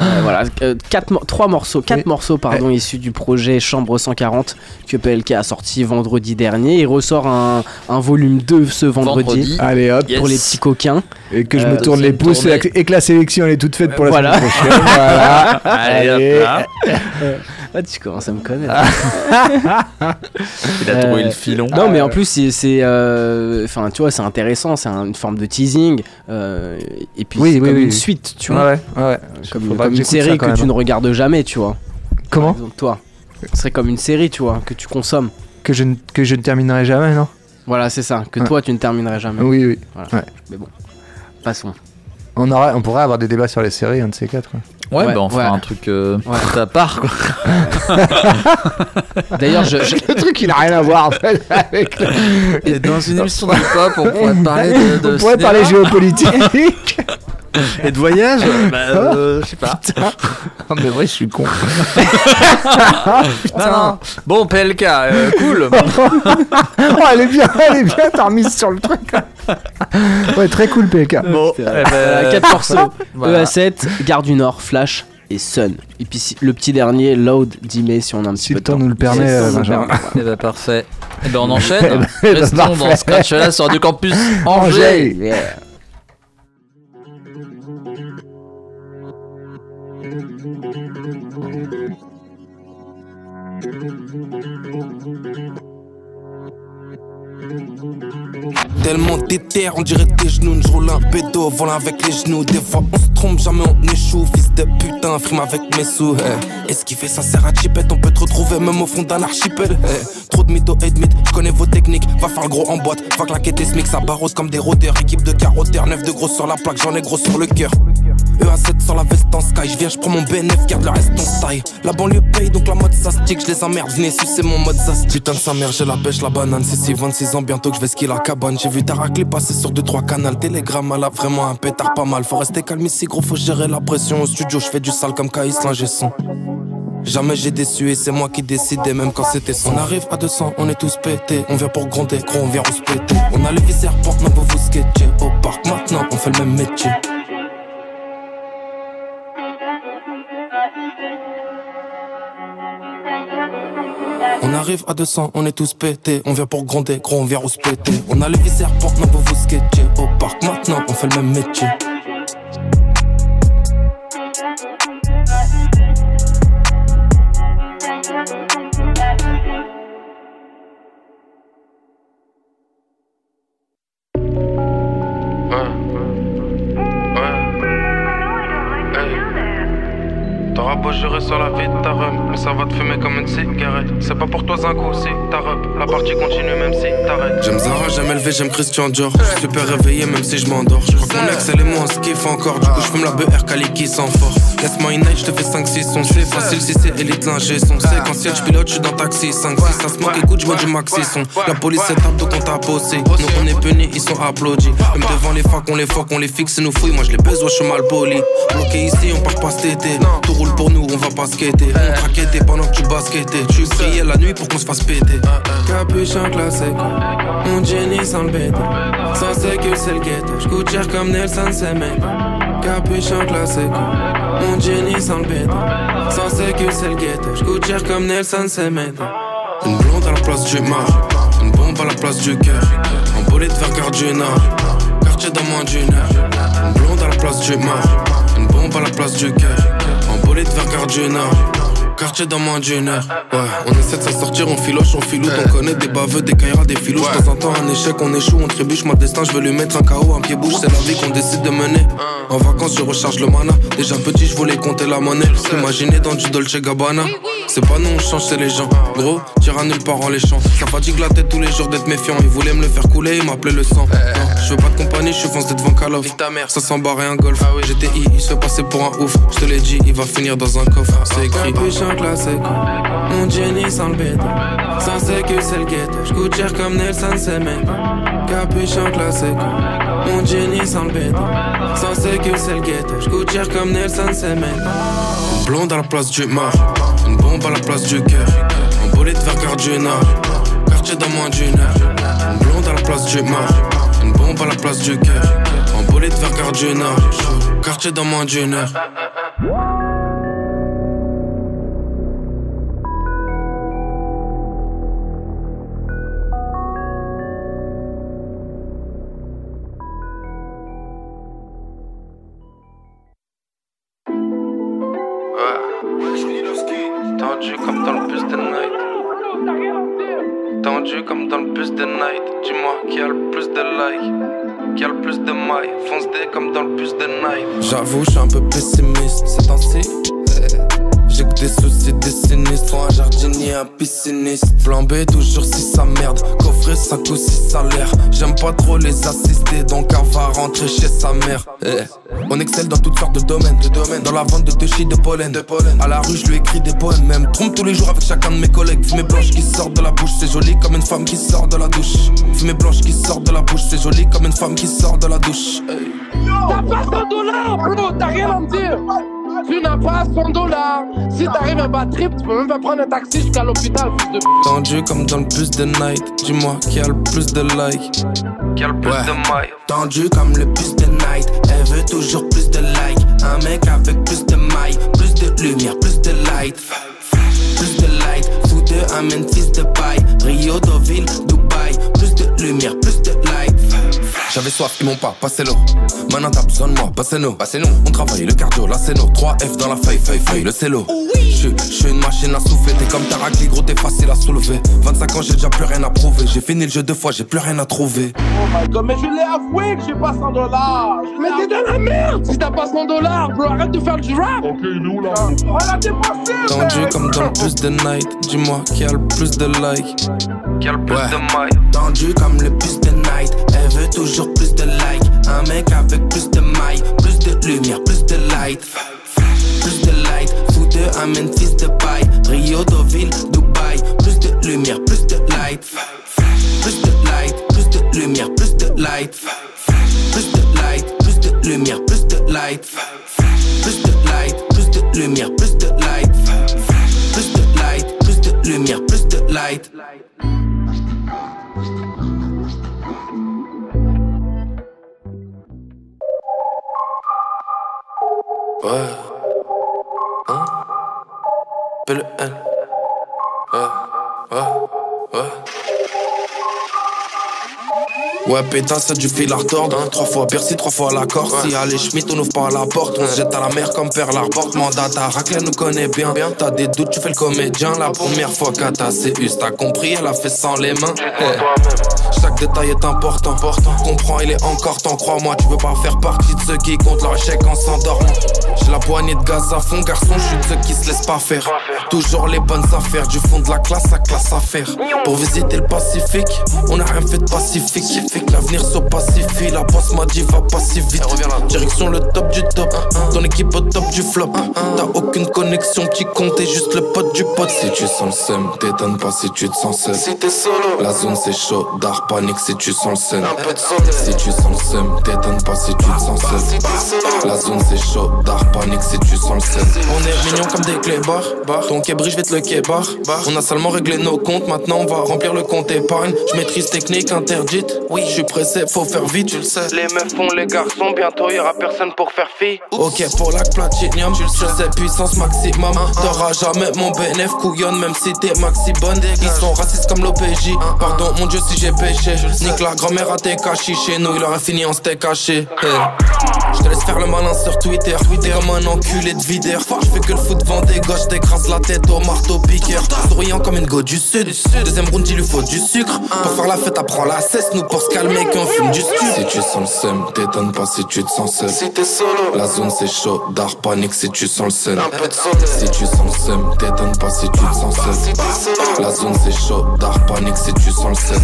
Euh, voilà, euh, quatre trois morceaux, quatre Oui. morceaux pardon, issus du projet Chambre 140 que PLK a sorti vendredi dernier. Il ressort un, un volume 2 ce vendredi. Vendredi. Allez hop, Yes. Pour les petits coquins. et que je Euh, me tourne les pouces et, que la sélection elle est toute faite pour la Voilà. semaine prochaine. voilà. Allez, hop. Ah, tu commences à me connaître. Il a trouvé Euh, le filon. Non, mais en plus, c'est. c'est, euh, Enfin, tu vois, c'est intéressant. C'est un- une forme de teasing. euh, et puis, Oui, c'est oui, comme oui, une suite, tu vois. ouais, ouais. Comme, une série que même, tu hein. ne regardes jamais, tu vois. Comment exemple, toi. Ce serait comme une série, tu vois, que tu consommes. que je, ne- que je ne terminerai jamais, non? Voilà, c'est ça. Que Ouais. toi, tu ne terminerais jamais. Oui, oui. Voilà. Mais bon, passons. On, aura, on pourrait avoir des débats sur les séries, un de ces quatre. Ouais, Ouais, bah on fera ouais. un truc euh, Ouais. à part, quoi. D'ailleurs, je, je- Le truc, il a rien à voir en fait, avec le- Et dans une émission de hip-hop, on pourrait parler de. de On pourrait cinéma parler géopolitique. Et de voyage Bah, euh, je sais pas. oh, mais vrai, je suis con. Non, non. Bon, PLK, euh, cool. oh, elle est bien, elle est bien, t'as remise sur le truc. ouais, très cool, PK. Bon, C'est eh vrai. ben, Voilà, quatre morceaux. voilà. EA7, Gare du Nord, Flash et Sun. Et puis si- le petit dernier, Load, d'Imé, si on a un petit Si peu le de temps temps. nous le permet, euh, nous le Benjamin. permet, Eh ben, parfait. Eh ben, on enchaîne. Eh ben, Restons dans ce scratch-là sur du campus Angers. Angers. Yeah. Tellement déter, on dirait tes genoux. Je roule un pédo, volant avec les genoux. Des fois on se trompe, jamais on échoue. Fils de putain, frime avec mes sous. eh. Esquiver, ça sert à chipette. On peut te retrouver même au fond d'un archipel. Trop de mythos et de mythes, je connais vos techniques. Va faire le gros en boîte, va claquer tes smics. Ça barrose comme des rôdeurs. Équipe de carotteurs, 9 de gros sur la plaque, j'en ai gros sur le cœur. EA7 sur la veste en sky, je viens, je prends mon BNF, garde le reste en style. La banlieue paye donc la mode ça stick, je les emmerde, venez sucer mon mode ça. Putain de sa mère, j'ai la pêche, la banane, c'est si 26 ans bientôt que je vais skier la cabane. J'ai vu ta raclée passer sur 2-3 canals, Telegram, elle a vraiment un pétard pas mal. Faut rester calme ici, gros, faut gérer la pression. Au studio, je fais du sale comme Caïs, l'ingé son. Jamais j'ai déçu et c'est moi qui décidais même quand c'était son. On arrive à 200, on est tous pétés. On vient pour gronder, gros, on vient se péter. On a le viseur pour même vous sketcher. Au parc maintenant, on fait le même métier. On arrive à 200, on est tous pétés. On vient pour gronder, gros, on vient se péter. On a le viseur pour même pour vous sketcher. Au parc maintenant, on fait le même métier. Sur la vie vite ta rhum, mais ça va te fumer comme une cigarette. C'est pas pour toi coup, c'est ta robe. La partie continue même si t'arrêtes. J'aime Zara, j'aime élevé, j'aime Christian Dior. Je suis super réveillé même si je m'endors. Je crois que mon ex, elle et moi, on se encore. Du coup, je fume la BR Cali qui sent fort. Laisse-moi une night, je te fais 5-6 sons. C'est facile si c'est élite, l'ingé son. Séquentiel, je pilote, je suis dans taxi. 5-6, ça se moque, écoute, je du maxi son. La police, c'est tape, donc on t'a bossé. Nous, on est punis, ils sont applaudis. Même devant les facs, on les fuck, on les fixe, et nous fouille. Moi, je les baise, ouais, je suis mal poli. Bloqué ici, on part pas cet été. Tout roule pour nous, on va pas. On craquetait pendant que tu baskettais. Tu priais la nuit pour qu'on se fasse péter. Capuchon classique, mon Jenny sans le bête. Sans sécu, c'est le ghetto. J'coûte cher comme Nelson Semen. Capuchon classique, mon Jenny sans le bête. Sans sécu, c'est le ghetto. J'coûte cher comme Nelson Semen. Une blonde à la place du mar, une bombe à la place du cœur. En bolide vers Gare du Nord, quartier dans moins d'une heure. Une blonde à la place du mar, une bombe à la place du cœur. Gare du Nord. Quartier dans moins d'une heure. Ouais, on essaie de s'en sortir, on filoche, on filoute. On connaît des baveux, des caillards, des filous. De temps en temps, un échec, on échoue, on trébuche. Moi, destin, je veux lui mettre un KO, un pied bouche. C'est la vie qu'on décide de mener. En vacances, je recharge le mana. Déjà petit, je voulais compter la monnaie. Imaginer dans du Dolce Gabbana. C'est pas nous, on change, c'est les gens. Gros, t'iras nulle part en les champs. Ça fatigue la tête tous les jours d'être méfiant. Il voulait me le faire couler, il m'appelait le sang. Je veux pas de compagnie, je suis foncé devant Call of. Ça s'embarre et un golf. GTI, il se fait pour un ouf. Je te l'ai dit, il va finir dans un coffre. C'est écrit. Capuchon classique, mon Jenny sans le bête. Sans sécu, c'est le ghetto. J'coûte cher comme Nelson Semen. Capuchon classique, mon Jenny sans le bête. Sans sécu, c'est le ghetto. J'coûte cher comme Nelson Semen. Une blonde à la place du mar, une bombe à la place du cœur. En bolide vers Gare du Nord, quartier dans moins d'une heure. Une blonde à la place du mar, une bombe à la place du cœur. En bolide vers Gare du Nord, quartier dans moins d'une heure. Ouais. Tendu comme dans le bus de night. Tendu comme dans le bus de night. Dis-moi qui a le plus de likes. Qui a le plus de mailles. Fonce dé comme dans le bus de night. J'avoue, je suis un peu pessimiste ces temps-ci. J'ai que des soucis, des sinistres. Un jardinier, un pisciniste. Flambé toujours si ça merde. Coffret 5 ou 6 salaires. J'aime pas trop les assister, donc elle va rentrer chez sa mère. Eh. On excelle dans toutes sortes de domaines. De domaines. Dans la vente de touchy de pollen. de pollen. À la rue, je lui écris des poèmes. Même trompe tous les jours avec chacun de mes collègues. Fumée blanche qui sort de la bouche, c'est joli comme une femme qui sort de la douche. Fumée blanche qui sort de la bouche, c'est joli comme une femme qui sort de la douche. T'as pas 100 dollars, bro, t'as rien à me dire. Tu n'as pas 100 dollars. Si t'arrives à bad trip, tu peux même pas prendre un taxi jusqu'à l'hôpital, fils de p. Tendu comme dans le bus de night. Dis-moi qui a le plus de likes? Qui a le plus de mailles. Tendu comme le bus de night. Elle veut toujours plus de likes. Un mec avec plus de mailles. Plus de lumière, plus de light. Plus de light. Fou de un Memphis de paille. Rio, Deauville, Dubaï. Plus de lumière, plus de light. J'avais soif, ils m'ont pas passé l'eau. Maintenant t'as besoin de moi, passez-nous. Passez-nous. On travaille le cardio, la c'est 3F dans la feuille, feuille, feuille, le cello. Je suis une machine à souffler, t'es comme Tarakli, gros, t'es facile à soulever. 25 ans, j'ai déjà plus rien à prouver. J'ai fini le jeu deux fois, j'ai plus rien à trouver. Oh my god, mais je l'ai avoué que j'ai pas 100 dollars. Mais t'es dans la merde si t'as pas 100 dollars, bro. Arrête de faire du rap. Ok, il est où là? Dépassé, Tendu comme dans le bus de night. Dis-moi qui a le plus de likes. Qui a le plus de mailles. Tendu comme le bus de night. Elle veut toujours plus de likes. Un mec avec plus de mailles. Plus de lumière, plus de light. Plus de light. Fou de un Memphis de paille. Rio, Deauville, Dubaï. Plus de lumière, plus de light. Plus de light, plus de lumière, plus de light. Plus de light, plus de lumière, plus de light. Plus de light, plus de lumière, plus de light. Plus de light, plus de lumière, plus de light. Ouais. Hein? Belle N. Ouais. Ouais. Ouais. Ouais, pétasse, c'est du fil à retordre. Hein. Trois fois Bercy, trois fois la Corse. Si allez, Schmitt, on ouvre pas la porte. On se jette à la mer comme Père Larbord. Mandat, ta raclée nous connaît bien. bien. T'as des doutes, tu fais le comédien. La première fois qu'à ta CUS, t'as compris, elle a fait sans les mains. Chaque détail est important. important. Comprends, il est encore temps. Crois-moi, tu veux pas faire partie de ceux qui comptent leur échec en s'endormant. J'ai la poignée de gaz à fond, garçon, je suis de ceux qui se laissent pas faire. Toujours les bonnes affaires, du fond de la classe à classe à faire. Pour visiter le Pacifique, on a rien fait de pacifique. L'avenir se pacifie, la bosse m'a dit va pas si vite. Direction le top du top, ton équipe au top du flop. T'as aucune connexion qui compte, t'es juste le pote du pote. Si tu sens le seum, t'étonnes pas si tu te sens seul. Si t'es solo, La zone c'est chaud, d'art panique si tu sens le seum. Si tu sens le seum, t'étonnes pas si tu te sens seul. La zone c'est chaud, d'art panique si tu sens le seum. On est mignons comme des clébards, ton québri je vais te le kébar. On a seulement réglé nos comptes, maintenant on va remplir le compte épargne. Je maîtrise technique interdite, oui, je suis pressé, faut faire vite, tu le sais. les meufs font les garçons, bientôt y aura personne pour faire fi. Ok pour la platinium, tu le sais, puissance maximum. T'auras jamais mon bénéf, couillonne, même si t'es maxi bonne. Ils sont racistes comme l'OPJ. Pardon, mon dieu, si j'ai péché. Nique la grand-mère à tes cachis chez nous, il aurait fini en steak caché. Je te laisse faire le malin sur Twitter. Twitter comme un enculé de videur. Je fais que le foot vend des gauches, t'écrases la tête au marteau piqueur. Souriant comme une go du sud. Deuxième round, il lui faut du sucre. Pour faire la fête, apprends la cesse, nous pour se calmer qu'on fume du stu. Si tu sens le seum, t'étonnes pas si tu te sens seul. Si t'es solo, La zone c'est chaud, d'art panique si tu sens le seum. Si tu sens le seum, t'étonnes pas si tu te sens seul. La zone c'est chaud, d'art panique si tu sens le seum.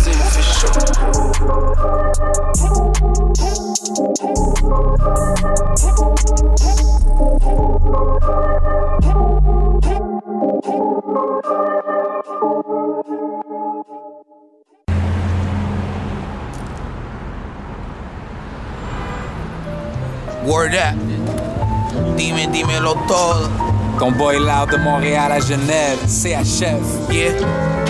Word up. Dime, dímelo todo. Ton boy loud de Montréal à Genève, CHF. Yeah.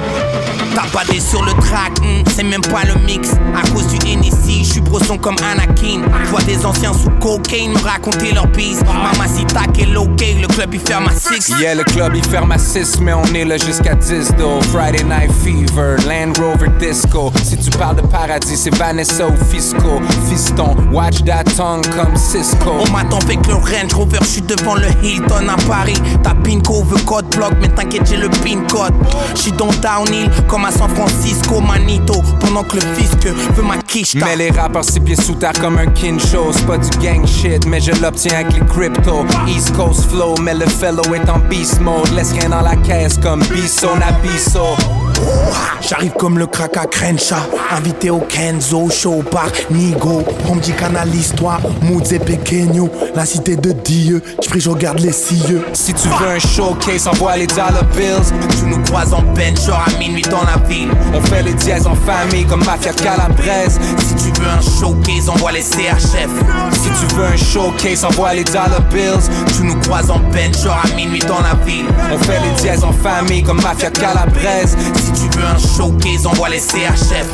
T'as pas des sur le track, hmm, c'est même pas le mix. À cause du NSC, je suis brosson comme Anakin. Je vois des anciens sous cocaine me raconter leur bise. Mamacita, quel ok, le club il ferme à 6. Yeah, le club il ferme à 6, mais on est là jusqu'à 10 though. Friday Night Fever, Land Rover Disco. Si tu parles de paradis, c'est Vanessa ou Fisco. Fiston, watch that tongue comme Cisco. On m'attend avec le Range Rover, je suis devant le Hilton à Paris. Ta PINCO veut code block, mais t'inquiète, j'ai le PIN code. Je suis dans Downhill, comme à San Francisco, Manito. Pendant que le fisc veut ma quiche. Mais les rappeurs six pieds sous terre comme un kincho C'est pas du gang shit mais je l'obtiens avec les crypto East Coast flow mais le fellow est en beast mode Laisse rien dans la caisse comme Bisso Nabiso J'arrive comme le crack à Crenshaw. Invité au Kenzo Show par Nigo. On me dit qu'analyse toi Moods et pequeño. La cité de Dieu. J'prie je regarde les cieux. Si tu veux un showcase envoie les dollar bills. Tu nous croises en bench genre à minuit dans la ville. On fait les dièses en famille comme Mafia Calabrese. Si tu veux un showcase envoie les CHF Si tu veux un showcase envoie les dollar bills. Tu nous croises en bench genre à minuit dans la ville. On fait les dièses en famille comme Mafia Calabrese Si tu veux un showcase envoie les CHF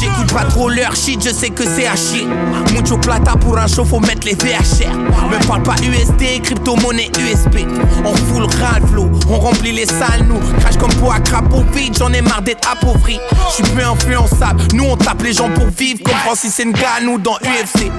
J'écoute pas trop leur shit, je sais que c'est à chier. Mucho plata pour un show, faut mettre les VHR. Me parle pas USD, crypto-monnaie USB. On fout le flow, on remplit les salles, nous. Crash comme pour à crapaud vide, j'en ai marre d'être appauvri. J'suis plus influençable, nous on tape les gens pour vivre. Comme Francis Ngannou dans UFC.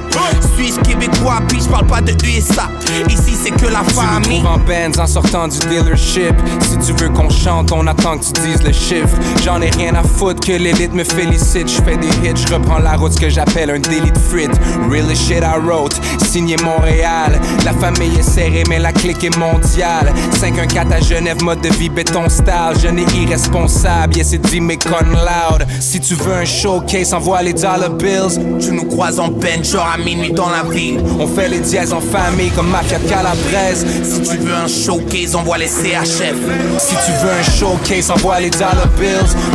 Suisse, québécois, puis j'parle pas de USA. Ici c'est que la Tu famille. trouves en Benz en sortant du dealership Si tu veux qu'on chante, on attend que tu dises le chiffre J'en ai rien à foutre que l'élite me félicite. Je fais des hits, je reprends la route, ce que j'appelle un délit de frites Real shit I wrote, signé Montréal. La famille est serrée mais la clique est mondiale. 514 à Genève, mode de vie béton style. Jeune et irresponsable, yeah c'est dit mais con loud. Si tu veux un showcase, envoie les dollar bills. Tu nous croises en bench, genre à minuit dans la ville. On fait les dièses en famille comme Mafia Calabrese. Si tu veux un showcase, envoie les CHF. Si tu veux un showcase, envoie les dollar bills.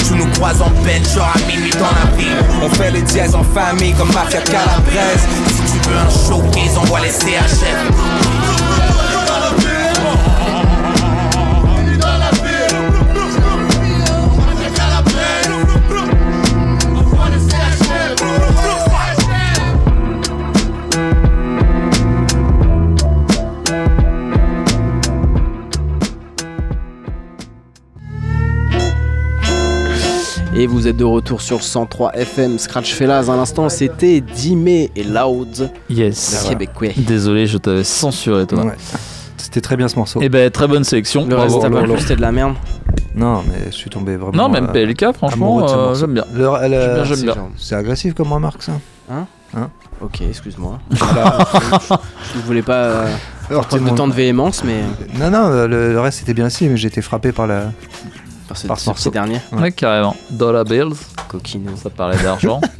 Tu nous croises en bench, genre à minuit dans la ville. On fait les dièses en famille comme Mafia Calabrese. Si tu veux un showcase, envoie les CHF. Et vous êtes de retour sur 103 FM. Scratch Fellas à l'instant, c'était Dime et Loud. Yes. Québécois. Désolé, je t'avais censuré toi. Ouais. C'était très bien ce morceau. Et ben très bonne sélection. Le Bravo. reste, t'as c'était de la merde. Non, mais je suis tombé vraiment. Non, même euh, PLK, franchement, euh, j'aime bien. J'aime bien, j'aime c'est bien. genre- C'est agressif comme remarque, ça. Hein Hein Ok, excuse-moi. Je, je ne voulais pas euh, Alors, sortir de tant de véhémence, mais Non, non, le, le reste c'était bien aussi, mais j'ai été frappé par la. Par ce, Par ce dernier. Ouais, carrément. Dollar Bills, Coquino. ça parlait d'argent.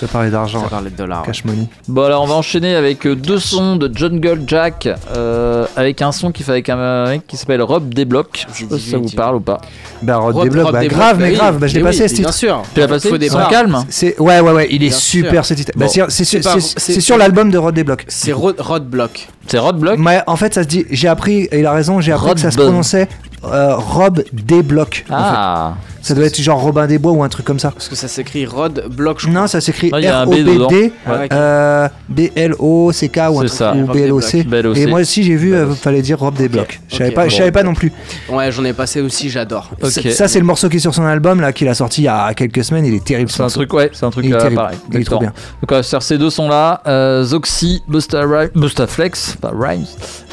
Ça parlait d'argent. Ça parlait de dollars. Cash money. bon, alors on va enchaîner avec euh, deux sons de Jungle Jack, euh, avec un son qui fait avec un mec qui s'appelle Rob Desblocs. Je sais pas si ça vous parle ou pas. Bah, Rod Rob- Rob bah, Débloque, grave, bah mais grave, bah, je l'ai Mais passé ce Bien titre. sûr. Tu l'as passé Sans départ. calme? C'est ouais ouais ouais, il est Bien super ce titre. Bah, c'est sur- l'album de Rod Débloque. C'est Rod, Rod Block. C'est Rod Block? Ouais, en fait, ça se dit. J'ai appris, et il a raison, j'ai appris Rod que ça se prononçait euh, Rob Débloque. en Ah, fait. Ça doit être genre Robin des Bois ou un truc comme ça. Parce que ça s'écrit Rod Block, je Non, ça s'écrit il. R-O-B-D, euh, B-L-O-C-K ou un truc, ça. ou Rob B-L-O-C. Et moi aussi, j'ai vu, euh, fallait dire Rob Débloque. Je savais pas, je bon. savais pas non plus. Ouais, j'en ai passé aussi, j'adore. Ça, c'est le morceau qui est sur son album là, qu'il a sorti il y a quelques semaines. Il est terrible. ce C'est un morceau. truc, ouais, c'est un truc Il est euh, pareil. Il est trop bien. Donc on va faire ces deux sons là, euh, Zoxy, Busta, Flex, pas Rhymes,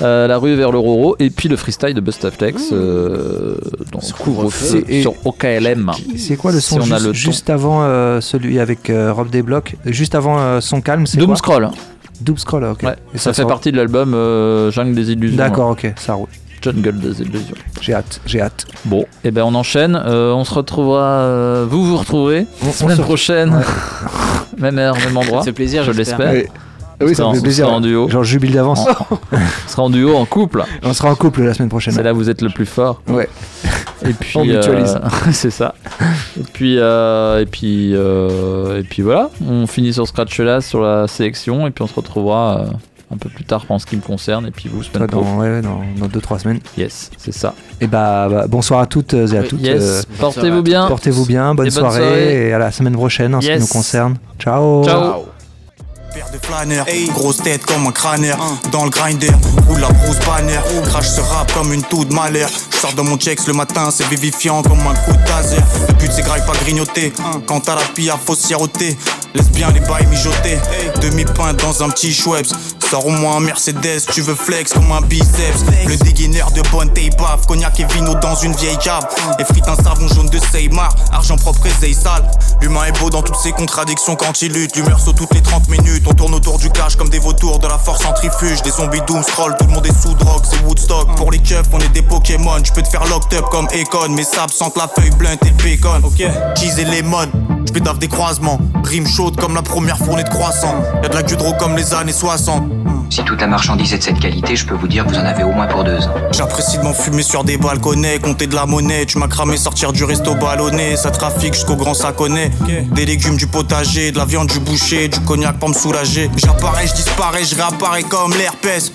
euh, La rue vers le Roro, et puis le freestyle de Busta Flex, euh, donc couvre-feu sur C'est quoi le Si son on a juste, le temps. juste avant euh, celui avec euh, Rob Desblocs Juste avant euh, son calme, c'est Doom quoi Scroll. Doom Scroll, ok. Ouais, Et ça, fait sort- partie de l'album euh, Jungle des illusions. D'accord, ok, ça roule. Jungle des illusions. J'ai hâte, j'ai hâte. Bon, et ben on enchaîne. Euh, on se retrouvera. euh, vous vous retrouverez On- on semaine se- prochaine, même heure, même endroit. Ça fait plaisir, je l'espère. Oui. Oui, ça en- fait on plaisir. sera en duo. Genre jubile d'avance. On sera en duo, en couple. On sera en couple la semaine prochaine. C'est là où vous êtes le plus fort. Ouais. Et puis On mutualise. euh, c'est ça. Et puis euh, et puis euh, et puis voilà, on finit sur Scratch là sur la sélection et puis on se retrouvera euh, un peu plus tard en ce qui me concerne et puis vous semaine Toi, pro. dans, ouais, dans, dans 2-3 semaines. Yes, c'est ça. Et bah, bah, bonsoir à toutes et à toutes. Yes, euh, portez-vous bien. Portez-vous bien, bonne, Et bonne soirée, soirée. et à la semaine prochaine en ce qui nous concerne. Ciao. Ciao. Paire de flâneurs, grosse tête comme un crâneur. Dans le grinder, roule la grosse bannière. Crash ce rap comme une toux de malheur. Je sors de mon checks le matin, c'est vivifiant comme un coup de taser. Le but c'est grave pas grignoter. Quand t'as la pilla, faut siroter. Laisse bien les bails mijoter. Demi-pinte dans un petit Schweppes. Sors au moins un Mercedes, tu veux flex comme un biceps. Le dégaineur de bonne taille baf Cognac et vino dans une vieille cave. Et frite un savon jaune de Seymar. Argent propre et sale L'humain est beau dans toutes ses contradictions. Quand il lutte L'humeur saute toutes les 30 minutes On tourne autour du cash comme des vautours De la force centrifuge, des zombies doom scroll Tout le monde est sous drogue, c'est Woodstock. Pour les keufs, on est des Pokémon. Je peux te faire locked up comme Econ Mais ça absente la feuille blunt et le bacon. Ok, cheese et lemon Je pédave des croisements. Rime chaude comme la première fournée de croissant Y'a de la gudro comme les années 60 Si toute la marchandise est de cette qualité, je peux vous dire que vous en avez au moins pour deux ans. J'apprécie de m'enfumer sur des balconnets, compter de la monnaie. Tu m'as cramé sortir du resto ballonné. Ça trafique jusqu'au grand saconnet. Des légumes du potager, de la viande du boucher, du cognac pour me soulager. J'apparais, je disparais, je réapparais comme l'herpès.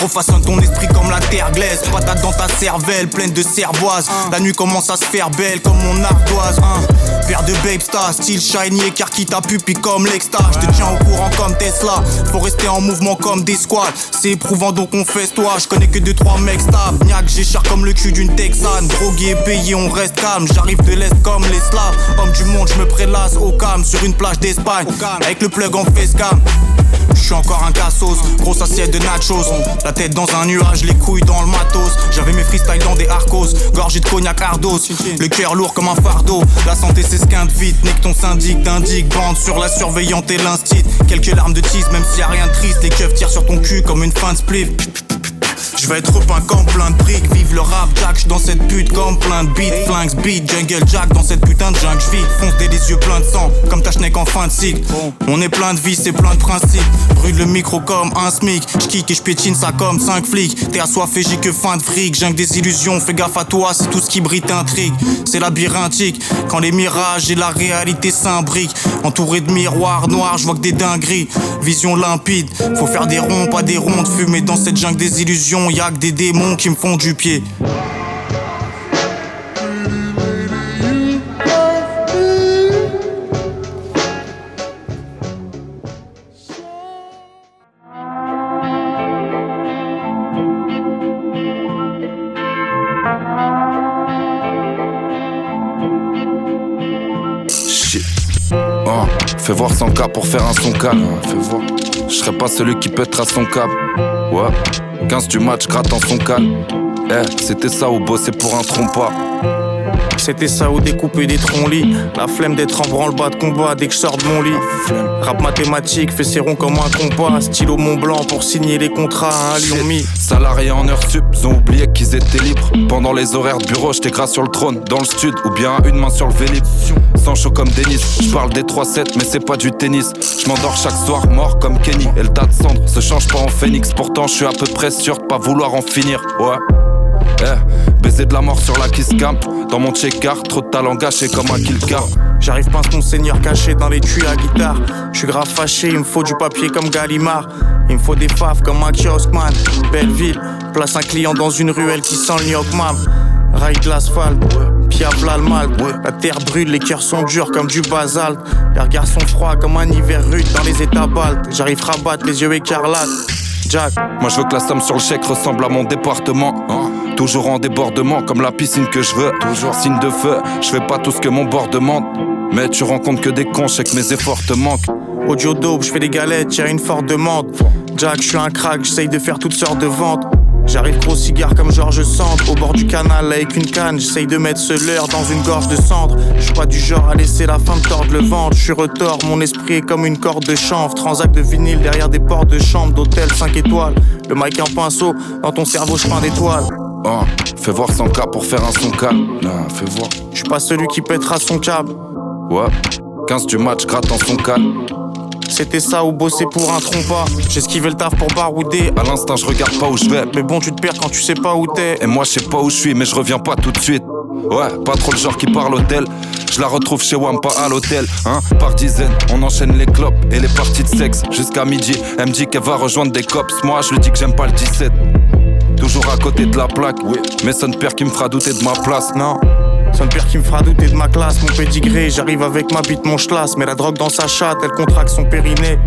Refaçonne ton esprit comme la terre glaise. Patate dans ta cervelle, pleine de cervoise. La nuit commence à se faire belle comme mon ardoise. Hein. Paire de babe star, style shiny, écart qui t'a pupille comme l'exta. Je te tiens au courant comme Tesla. Faut rester en mouvement comme des squats. C'est éprouvant donc on fait toi. Je connais que 2-3 mecs stables. Niaque, j'ai cher comme le cul d'une Texane. Drogué et payé, on reste calme. J'arrive de l'Est comme les Slaves. Homme du monde, je me prélasse au calme sur une plage d'Espagne. Avec le plug en facecam. Je suis encore un cassos, grosse assiette de nachos. La tête dans un nuage, les couilles dans le matos. J'avais mes freestyles dans des arcos, gorgé de cognac ardos. Le cœur lourd comme un fardeau. La santé s'esquinte vite, nique ton syndic, t'indique. Bande sur la surveillante et l'instit. Quelques larmes de tease, même s'il y a rien de triste. Les keufs tirent sur ton cul comme une fin de spliff. Je vais être repeint comme plein de briques. Vive le rap, Jack, dans cette pute comme plein de beats. Flingues, beat, jungle Jack dans cette putain de jungle. J'vis, fonce des yeux pleins de sang, comme ta schneck en fin de cycle. On est plein de vie, c'est plein de principes. Brûle le micro comme un smic. J'kick et j'pétine ça comme 5 flics. T'es assoiffé, j'ai que fin de fric. Jungle des illusions, fais gaffe à toi, c'est tout ce qui brille t'intrigue. C'est labyrinthique, quand les mirages et la réalité s'imbriquent. Entouré de miroirs noirs, je vois que des dingueries. Vision limpide, faut faire des ronds, pas des rondes. Fumer dans cette jungle des illusions, y'a que des démons qui me font du pied. Ah, fais voir son cas pour faire un son calme. Ah, fais voir. Je serai pas celui qui pètera son câble. Ouais. 15 du match grattant son calme. Eh, c'était ça ou bosser pour un trompa. C'était ça ou découper des troncs lits. La flemme d'être en branle-bas de combat dès que je sors de mon lit. Rap mathématique, fait ses ronds comme un compas. Stylo Mont Blanc pour signer les contrats à un lion mis. Salariés en heure sup, ils ont oublié qu'ils étaient libres. Pendant les horaires de bureau, j'étais grâce sur le trône, dans le stud, ou bien une main sur le vélib. Sans chaud comme Denis, je parle des 3-7, mais c'est pas du tennis. Je m'endors chaque soir, mort comme Kenny. Et le tas de cendres se change pas en phénix. Pourtant, je suis à peu près sûr de pas vouloir en finir. Ouais. Eh, baiser de la mort sur la kiss camp. Dans mon check-car, trop de talent gâché comme un kill car. J'arrive pas mon seigneur caché dans les tuyaux à guitare. Je suis grave fâché, il me faut du papier comme Gallimard. Il me faut des faves comme un kiosque-man. Belle ville, place un client dans une ruelle qui sent le Nyokmam. Rail de l'asphalte. La terre brûle, les cœurs sont durs comme du basalte. Les regards sont froids comme un hiver rude dans les états baltes. J'arrive rabattre les yeux écarlates. Jack, Moi je veux que la somme sur le chèque ressemble à mon département. hein? Toujours en débordement, comme la piscine que je veux. Toujours signe de feu, je fais pas tout ce que mon bord demande. Mais tu rencontres que des cons, que mes efforts te manquent. Audio dope, je fais des galettes, y'a une forte demande. Jack, je suis un crack, j'essaye de faire toutes sortes de ventes. J'arrive gros cigare comme Georges Sand Au bord du canal avec une canne J'essaye de mettre ce leurre dans une gorge de cendre Je suis pas du genre à laisser la fin de tordre le ventre Je suis retors, mon esprit est comme une corde de chanvre Transac de vinyle derrière des portes de chambre D'hôtel 5 étoiles Le mic en pinceau Dans ton cerveau je peins d'étoiles Ah, fais voir son cas pour faire un son calme. Non, fais voir. Je suis pas celui qui pètera son câble Ouais. 15 du match grattant son calme. C'était ça ou bosser pour un trompa J'esquivais le taf pour barouder À l'instant, je regarde pas où je vais. Mais bon tu te perds quand tu sais pas où t'es Et moi, je sais pas où je suis, mais je reviens pas tout de suite. Ouais, pas trop le genre qui parle hôtel. Je la retrouve chez Wampa à l'hôtel, hein, par dizaines. On enchaîne les clopes et les parties de sexe jusqu'à midi. Elle me dit qu'elle va rejoindre des cops. Moi, je lui dis que j'aime pas le 17. Toujours à côté de la plaque, oui. Mais son père qui me fera douter de ma place. Non, son père qui me fera douter de ma classe, mon pédigré. J'arrive avec ma bite, mon schlass. Mais la drogue dans sa chatte, elle contracte son périnée.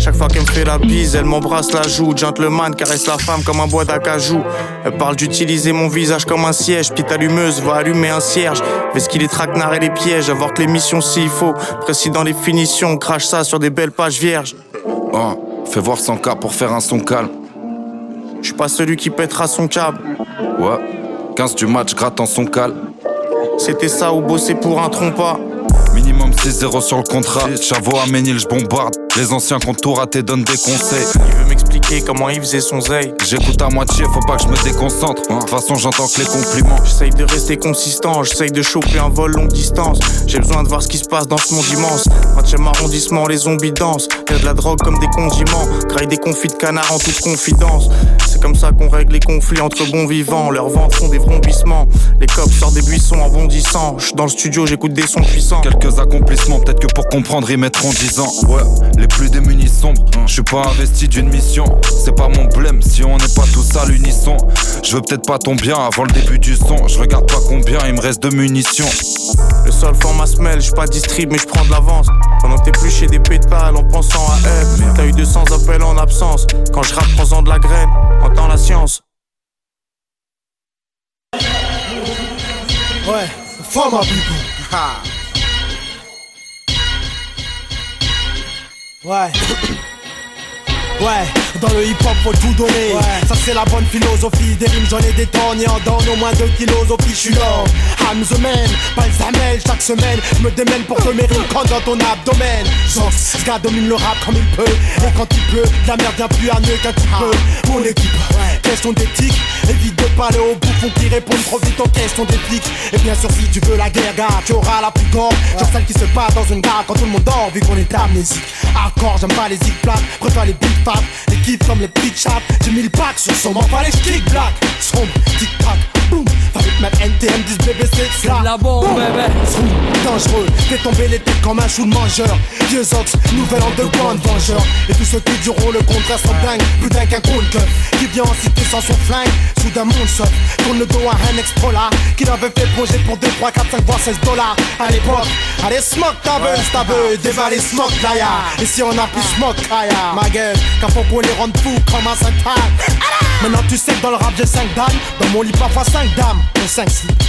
Chaque fois qu'elle me fait la bise, elle m'embrasse la joue. Gentleman caresse la femme comme un bois d'acajou. Elle parle d'utiliser mon visage comme un siège. Petite allumeuse va allumer un cierge. Fais ce qu'il est traquenard et les pièges. Avorte l'émission s'il faut. Précis dans les finitions. Crache ça sur des belles pages vierges. Ah, fais voir son cas pour faire un son calme. Je suis pas celui qui pètera son câble. Ouais. 15 du match grattant son calme. C'était ça ou bosser pour un trompa. Minimum 6-0 sur le contrat. Chavo à Ménil, je bombarde. Les anciens contours à tes donnent des conseils. Il veut m'expliquer comment il faisait son zeil. J'écoute à moitié, faut pas que je me déconcentre. De toute façon, j'entends que les compliments. J'essaye de rester consistant, j'essaye de choper un vol longue distance. J'ai besoin de voir ce qui se passe dans ce monde immense. 20 arrondissement, les zombies dansent. Y'a de la drogue comme des condiments. Graille des confits de canard en toute confidence. C'est comme ça qu'on règle les conflits entre bons vivants. Leurs ventres font des vrombissements. Les cops sortent des buissons en bondissant. J'suis dans le studio, j'écoute des sons puissants. Quelques accomplissements, peut-être que pour comprendre, ils mettront 10 ans. Ouais, les plus démunis sombres. Je suis pas investi d'une mission. C'est pas mon blême si on n'est pas tous à l'unisson. Je veux peut-être pas ton bien avant le début du son. Je regarde pas combien il me reste de munitions. Le sol forme ma semelle, j'suis pas distrib mais j'prends de l'avance. Pendant que t'es plus chez des pétales en pensant à elle. T'as eu 200 appels en absence. Quand je rappe, prends-en de la graine. Entends la science. Ouais, forme à 喂。Ouais. Ouais, dans le hip hop faut tout donner. Ça c'est la bonne philosophie. Des rimes j'en ai des tonnes et en donne au moins deux kilos au fichu. I'm the man, pas le. Chaque semaine, je me démène pour que mes rimes dans ton abdomen. Genre, ce gars domine le rap comme il peut. Et quand il pleut, la merde vient plus à mieux qu'un petit peu. Mon équipe, question d'éthique. Évite de parler aux bouffons qui répondent trop vite aux questions des flics. Et bien sûr, si tu veux la guerre, gars, tu auras la plus grande. Genre celle qui se passe dans une gare quand tout le monde dort, vu qu'on est amnésique. Hardcore, j'aime pas les zig plates, préfère les big Les kiffs comme les big chaps. J'ai mis le pack sur son pas les kick black. Sombre, tic tac, boum. Fabrique même NTM 10 BBC, c'est la bombe, bébé. Dangereux, fais tomber les têtes comme un chou de mangeur. Vieux ox, nouvel underground vengeur. Et tous ceux qui diront le contraire sont dingues, plus dingues qu'un keuf. Qui vient en cité sans son flingue, soudain mon seul. Tourne le dos à un extra Qu'il avait fait projet pour 2, 3, 4, 5, voire 16 dollars à l'époque. Allez, smoke ta buzz, ta buzz, dévaler smoke là Et si on a plus smoke, kaya, ma gueule, quand faut qu'on les rende fous comme un 5 Maintenant tu sais que dans le rap j'ai 5 dames Dans mon lit 5 5 dames pour 5 slips.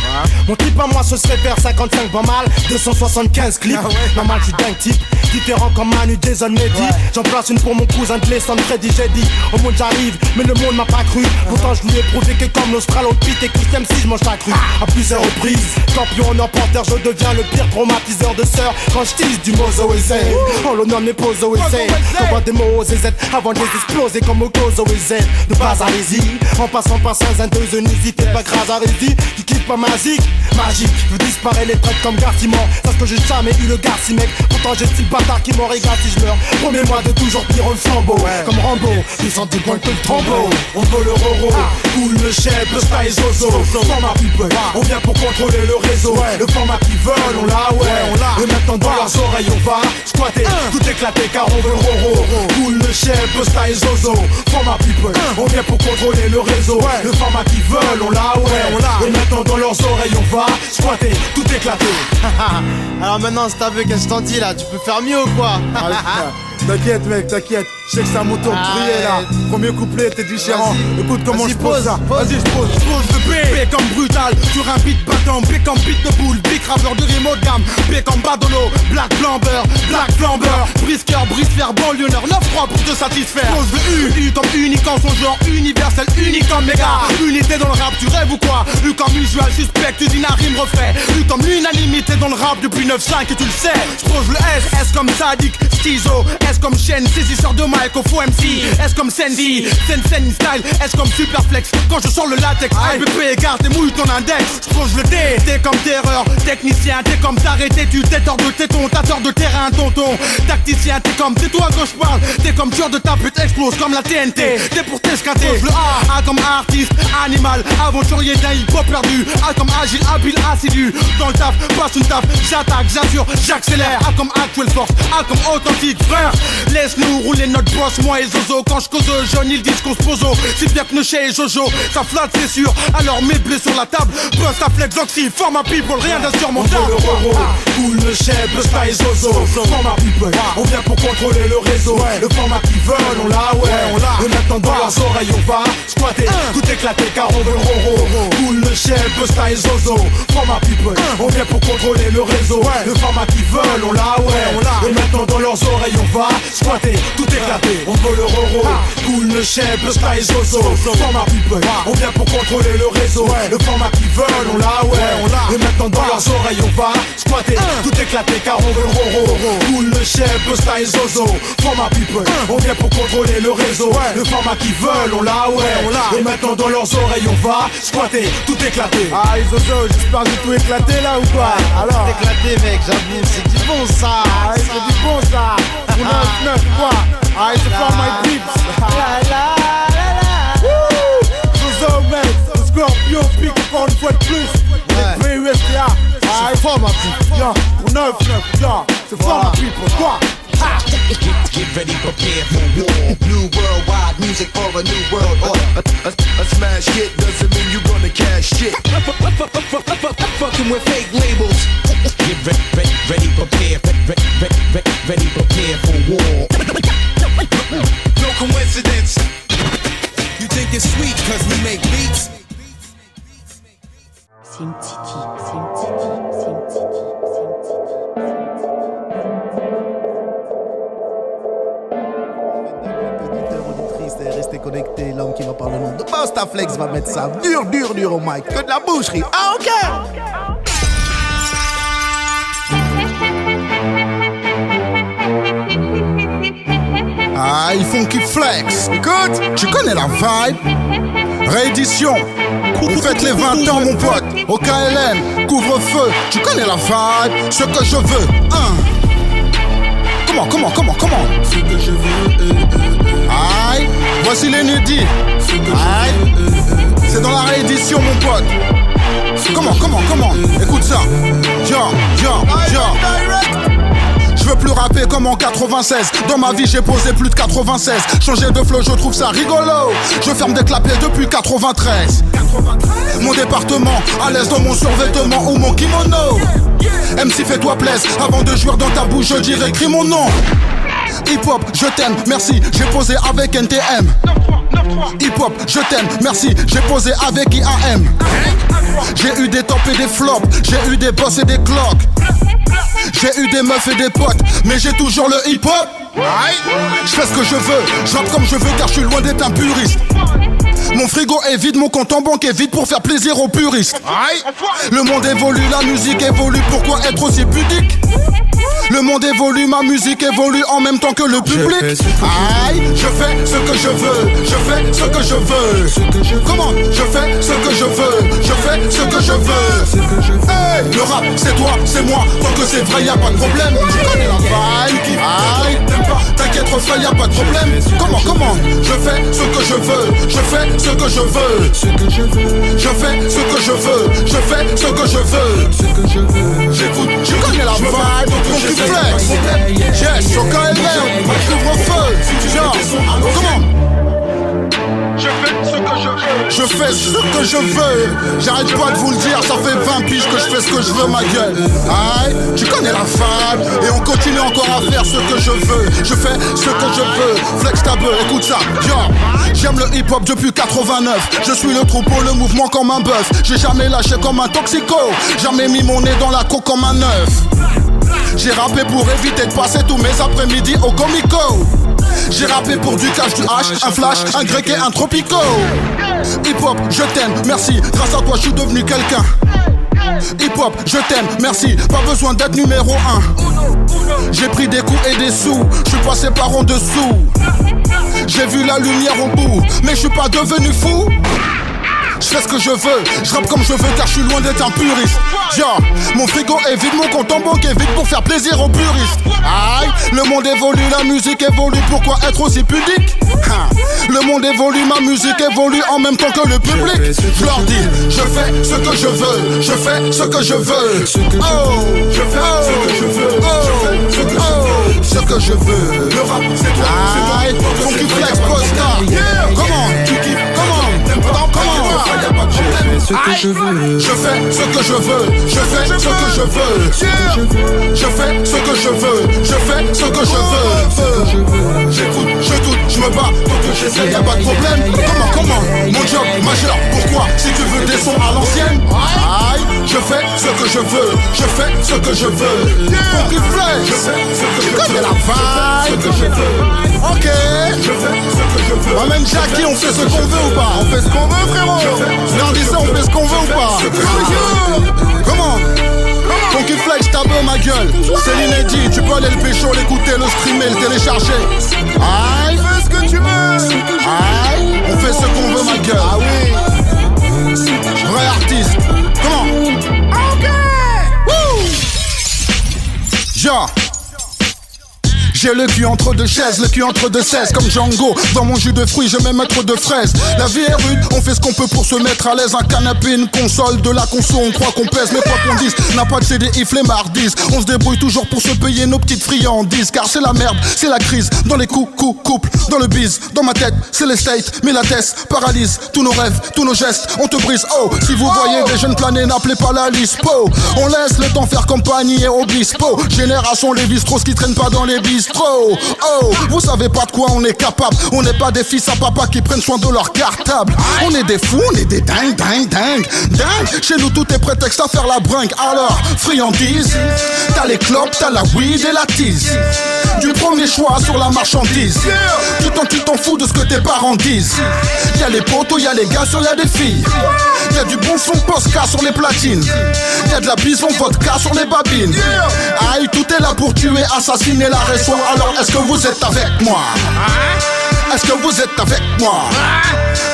Mon type à moi ce serait faire 55 pas mal, 275 clips. Normal, j'suis dingue type, différent comme Manu, Jason, Mehdi. J'en place une pour mon cousin de l'Essonne, Freddy, j'ai dit. Au monde j'arrive, mais le monde m'a pas cru. Pourtant, je lui ai prouvé que comme l'Australopithèque et Christian si je mange ta cru. À plusieurs reprises, champion en emporteur, je deviens le pire traumatiseur de sœurs. Quand je tease du Mozo en l'honneur de mes poses. J'envoie des mots aux avant de les exploser comme au Gozo et Z. De bas à en passant par Saint-Zindeuse, n'hésitez pas grâce à Rési. Qui quitte pas magique, magique. Je disparaître les traites comme Garciment. Parce que j'ai jamais eu le Garci mec. Pourtant j'ai style bâtard qui m'en régale si je meurs. Promets-moi de toujours pire le flambeau. Comme Rambo, puissant du point que le tombeau. On veut le roro, cool le chef, le sky zozo. Format people, on vient pour contrôler le réseau. Le format qu'ils veulent, on l'a, ouais, on l'a. Et maintenant dans leurs oreilles, on va squatter, tout éclater car on veut le roro. Cool le chef, le sky zozo. Format people, on vient pour contrôler le réseau. Le format qu'ils veulent, on l'a, ouais, on l'a. Et maintenant dans leurs oreilles, on va squatter, tout éclater. Alors maintenant, si t'as vu qu'est-ce que je t'en dis là, tu peux faire mieux ou quoi? T'inquiète mec, t'inquiète. Je sais que de briller là. Premier couplet, t'es différent. Écoute comment je pose ça. Vas-y, je pose. Je pose le B, B comme brutal, sur un beat battant, B comme beat de boule, B graveur de rime haut de gamme, B comme badolo, black flamber, black flamber, brisqueur, brise-fer, banlieuneur, 9-3 pour te satisfaire. Pose le U, U comme unique en son genre, universel, unique comme méga, unité dans le rap, tu rêves ou quoi? U comme usual, suspect, usine à rime refait, U comme l'unanimité dans le rap depuis 9-5 et tu le sais. Je pose le S, S comme sadique, schizo, S comme chaîne, saisisseur de mic au faux MC, S comme Sandy, Sen Sen style, S comme superflex, quand je sors le latex, IBP, garde et mouille ton index. Je pose le D, T comme terreur, technicien, T comme t'arrêter, tu t'es tort de téton, t'as tort de terrain, tonton. Tacticien, T comme c'est toi que je parle, T comme tueur de ta pute, explose comme la TNT, T pour t'escater. Le A, A comme artiste, animal, aventurier d'un hip-hop perdu, A comme agile, habile, assidu. Dans le taf, passe une taf, j'attaque, j'assure, j'accélère. A comme actuelle force, A comme authentique, frère. Laisse-nous rouler notre boss, moi et Zozo. Quand je cause jeune, ils disent qu'on se pose. Si bien que chez et Jojo, ça flatte, c'est sûr. Alors mets blé sur la table, bust ta flex, oxy, forme people, rien d'insurmontable. Le roro, cool le chef, le style zozo. Format people, on vient pour contrôler le réseau. Le format qu'ils veulent, on l'a, ouais, on l'a. Et maintenant dans leurs oreilles, on va squatter, tout éclater car on veut le roro. Cool le chef, style zozo. Format people, on vient pour contrôler le réseau. Le format qu'ils veulent, on l'a, ouais, on l'a. Et maintenant dans leurs oreilles, on va squatter, tout éclater. On veut le roro, cool le chef, le style zozo. Format people, on vient pour contrôler le réseau. Le format qu'ils veulent, on l'a, ouais, on l'a. Et maintenant dans leurs oreilles, on va squatter, tout éclater car on veut le roro. Cool le chef, le style zozo. Format people, on vient pour contrôler le réseau. Le format qu'ils veulent, on l'a, ouais, on l'a. Et maintenant dans leurs oreilles, on va squatter, tout éclater. Ah, Zozo, j'espère que j'ai tout éclaté là ou quoi? Alors éclaté, mec, j'avoue, c'est du bon ça Ah, c'est du bon ça Pour 9-9 quoi Ah, c'est for my peeps. La la la la Wouh Zozo mec, le scorpion pique encore une fois de plus Les PUSTA Ah, c'est fort ma pipe Y'a, pour 9-9, y'a C'est fort ma pipe, quoi Get ready, prepare for war. New worldwide music for a new world order. A, a, a smash hit doesn't mean you're gonna cash shit. Fucking with fake labels. Get ready, ready, ready, prepare, ready, ready, ready, ready, prepare for war. No coincidence. You think it's sweet cause we make beats? Sim Titi, Sim Titi, Sim Titi, Auditrice, et Restez connectés, l'homme qui va par le nom de Bastaflex va mettre ça dur, dur, dur au mic. Que de la boucherie. Ah, ok! Ah, ils font qui flex. Écoute, tu connais la vibe. Réédition. Vous faites les 20 ans, mon pote. Au KLM, couvre-feu. Tu connais la vibe. Ce que je veux. Comment, comment, comment, comment Ce que je veux. Aïe, voici l'inédit. Aïe, c'est dans la réédition, mon pote. Comment, comment, comment Écoute ça. Tiens, tiens, tiens. Je veux plus rapper comme en 96 Dans ma vie j'ai posé plus de 96 Changer de flow je trouve ça rigolo. Je ferme des clapiers depuis 93 Mon département à l'aise dans mon survêtement ou mon kimono. MC fais-toi plaise Avant de jouer dans ta bouche je dirais crie mon nom. Hip hop je t'aime merci. J'ai posé avec NTM Hip hop, je t'aime, merci, j'ai posé avec IAM. J'ai eu des tops et des flops, j'ai eu des boss et des clocks. J'ai eu des meufs et des potes, mais j'ai toujours le hip hop. Je fais ce que je veux, je rappe comme je veux car je suis loin d'être un puriste. Mon frigo est vide, mon compte en banque est vide pour faire plaisir aux puristes. Le monde évolue, la musique évolue, pourquoi être aussi pudique? Le monde évolue, ma musique évolue en même temps que le public. Aïe, je fais ce que je veux, je fais ce que je veux. Comment? Je fais ce que je veux, je fais ce que je veux. Hey, le rap, c'est toi, c'est moi, tant que c'est vrai, y a pas de problème. Tu connais la vibe, aïe, t'aimes pas, t'inquiète, refrain, y a pas de problème. Comment, comment? Je fais ce que je veux, je fais ce que je veux. Je fais ce que je veux, je fais ce que je veux. J'écoute, je connais la vibe, tu flex. Yes, sur KLM, couvre-feu. Genre, comment je fais ce que je veux. J'arrête pas de vous le dire, ça fait 20 piges que je fais ce que je veux, ma gueule. Aïe, tu connais la femme. Et on continue encore à faire ce que je veux. Je fais ce que je veux. Flex ta écoute ça. Yo, j'aime le hip hop depuis 89. Je suis le troupeau, le mouvement comme un bœuf. J'ai jamais lâché comme un toxico. Jamais mis mon nez dans la coque comme un œuf. J'ai rappé pour éviter de passer tous mes après-midi au comico. J'ai rappé pour du cash, du hash, un flash, un grec et un tropico. Hip hop, je t'aime, merci. Grâce à toi, je suis devenu quelqu'un. Hip hop, je t'aime, merci. Pas besoin d'être numéro 1. J'ai pris des coups et des sous. Je suis passé par en dessous. J'ai vu la lumière au bout, mais je suis pas devenu fou. Je fais ce que je veux, je rappe comme je veux car je suis loin d'être un puriste. Genre, mon frigo est vide, mon compte en banque est vide pour faire plaisir aux puristes. Aïe, le monde évolue, la musique évolue, pourquoi être aussi pudique? Hein, Le monde évolue, ma musique évolue en même temps que le public. Je leur dis, je fais ce que je veux, je fais ce que je veux. Oh, je fais ce que je veux, je fais ce que je veux. Ce que je veux. Le rap, c'est toi, c'est toi. Flex, Posta. Comment que je veux. je fais ce que je veux, je fais ce que je veux. Je fais ce que je veux, je fais ce que je veux. J'écoute, je doute, je me bats, tant que j'essaie, y'a pas de problème. Comment, comment Mon job majeur, pourquoi Si tu veux des sons à l'ancienne, aïe, je fais ce que je veux, je fais ce que je veux. Funky Flex, je fais ce que je veux. Tu la vibe, ce que je veux. Ok, je fais ce que je veux. Amène Jackie, on fait ce qu'on veut ou pas On fait ce qu'on veut, frérot. Non, dis ça, on fait ce qu'on veut ou pas Comment Funky Flex, ta beau ma gueule. C'est l'inédit, tu peux aller le pécho, l'écouter, le streamer, le télécharger. Aïe, fais ce que tu veux. Aïe, on fait ce qu'on veut, ma gueule. Ah oui. Vrai artiste. Comment Ok. Woo. Genre. J'ai le cul entre deux chaises, le cul entre deux cesses Comme Django, dans mon jus de fruits je mets mettre de fraises. La vie est rude, on fait ce qu'on peut pour se mettre à l'aise. Un canapé, une console, de la conso, on croit qu'on pèse. Mais quoi qu'on dise, n'a pas de CD, il flemmardise On se débrouille toujours pour se payer nos petites friandises. Car c'est la merde, c'est la crise Dans les coups, coups, couples, dans le bise. Dans ma tête, c'est les states, mais la tête paralyse. Tous nos rêves, tous nos gestes, on te brise. Oh, si vous voyez des jeunes planer, n'appelez pas la lispo. On laisse le temps faire compagnie et obispo. Génération les bistros qui traînent pas dans les bistrots Oh, vous savez pas de quoi on est capable. On n'est pas des fils à papa qui prennent soin de leur cartable. On est des fous, on est des dingues, dingues, dingues Dingues, chez nous tout est prétexte à faire la bringue. Alors, friandise T'as les clopes, t'as la weed et la tease. Du premier choix sur la marchandise. Tu t'en, tu t'en fous de ce que tes parents disent. Y'a les potos, y'a les gars, sur y'a des filles. Y'a du bon son Posca sur les platines. Y'a de la bison vodka sur les babines. Aïe, tout est là pour tuer, assassiner la raison Alors est-ce que vous êtes avec moi? Est-ce que vous êtes avec moi?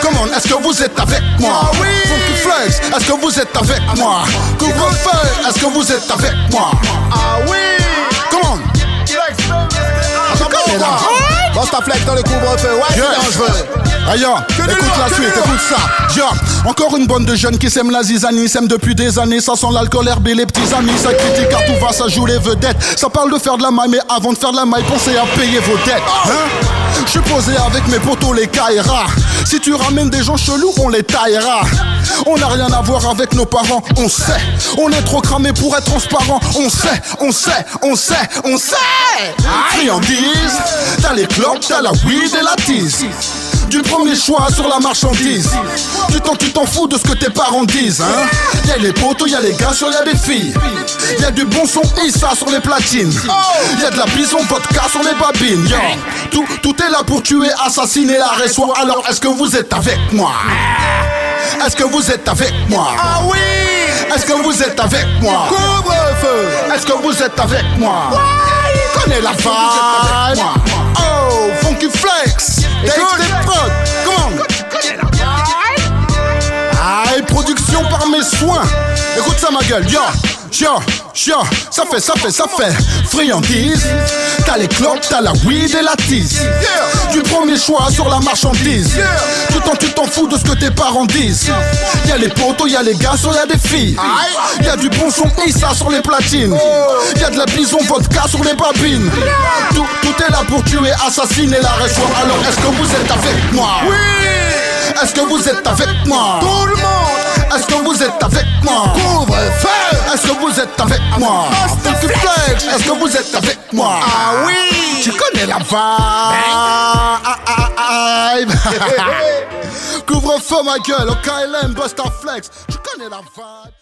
Comment est-ce que vous êtes avec moi? Funky Flex, est-ce que vous êtes avec moi? Couvre-feu, est-ce que vous êtes avec moi? Ah oui! Comment Je connais la Bosse ta flex dans le couvre-feu, ouais, Yes. c'est dangereux. Aïe, écoute la suite, écoute ça. Yo, encore une bande de jeunes qui s'aiment la zizanie, s'aiment depuis des années. Ça sent l'alcool, herbe et les petits amis. Ça critique car tout va, ça joue les vedettes. Ça parle de faire de la maille, mais avant de faire de la maille, pensez à payer vos dettes. Hein? Je suis posé avec mes potos, les Kaira. Si tu ramènes des gens chelous, on les taillera. On n'a rien à voir avec nos parents, on sait. On est trop cramé pour être transparent. On sait, on sait, on sait, on sait. Friandise, t'as les clopes, t'as la weed et la tease. Du premier choix sur la marchandise. Tu t'en, tu t'en fous de ce que tes parents disent, hein. Y'a les potos, y'a les gars, sur y'a des filles. Y'a du bon son Issa sur les platines. Y'a de la bison vodka sur les babines. Yo. Tout, tout est là pour tuer, assassiner la raison. Alors est-ce que vous êtes avec moi? Est-ce que vous êtes avec moi? Ah oui! Est-ce que vous êtes avec moi? Couvre-feu! Est-ce que vous êtes avec moi? Connais la vibe! Flex! Écoute tes potes! Come on! Aïe, production par mes soins! Écoute ça ma gueule, yo! Yo, yo, ça fait, ça fait, ça fait friandise. T'as les clopes, t'as la weed et la tise. Du premier choix sur la marchandise. Tu t'en, tu t'en fous de ce que tes parents disent. Y'a les potos, y'a les gars, y'a des filles. Y'a du bon son Issa sur les platines. Y'a de la bison vodka sur les babines. Tout, tout est là pour tuer, assassiner la raison. Alors est-ce que vous êtes avec moi? Oui! Est-ce que vous êtes avec moi? Tout le monde! Est-ce que vous êtes avec moi? Couvre-feu! Est-ce que vous êtes avec moi? Est-ce que vous êtes avec moi? Ah oui! Tu connais la vibe! Couvre-feu ma gueule, au KLM, Busta Flex, tu connais la vibe!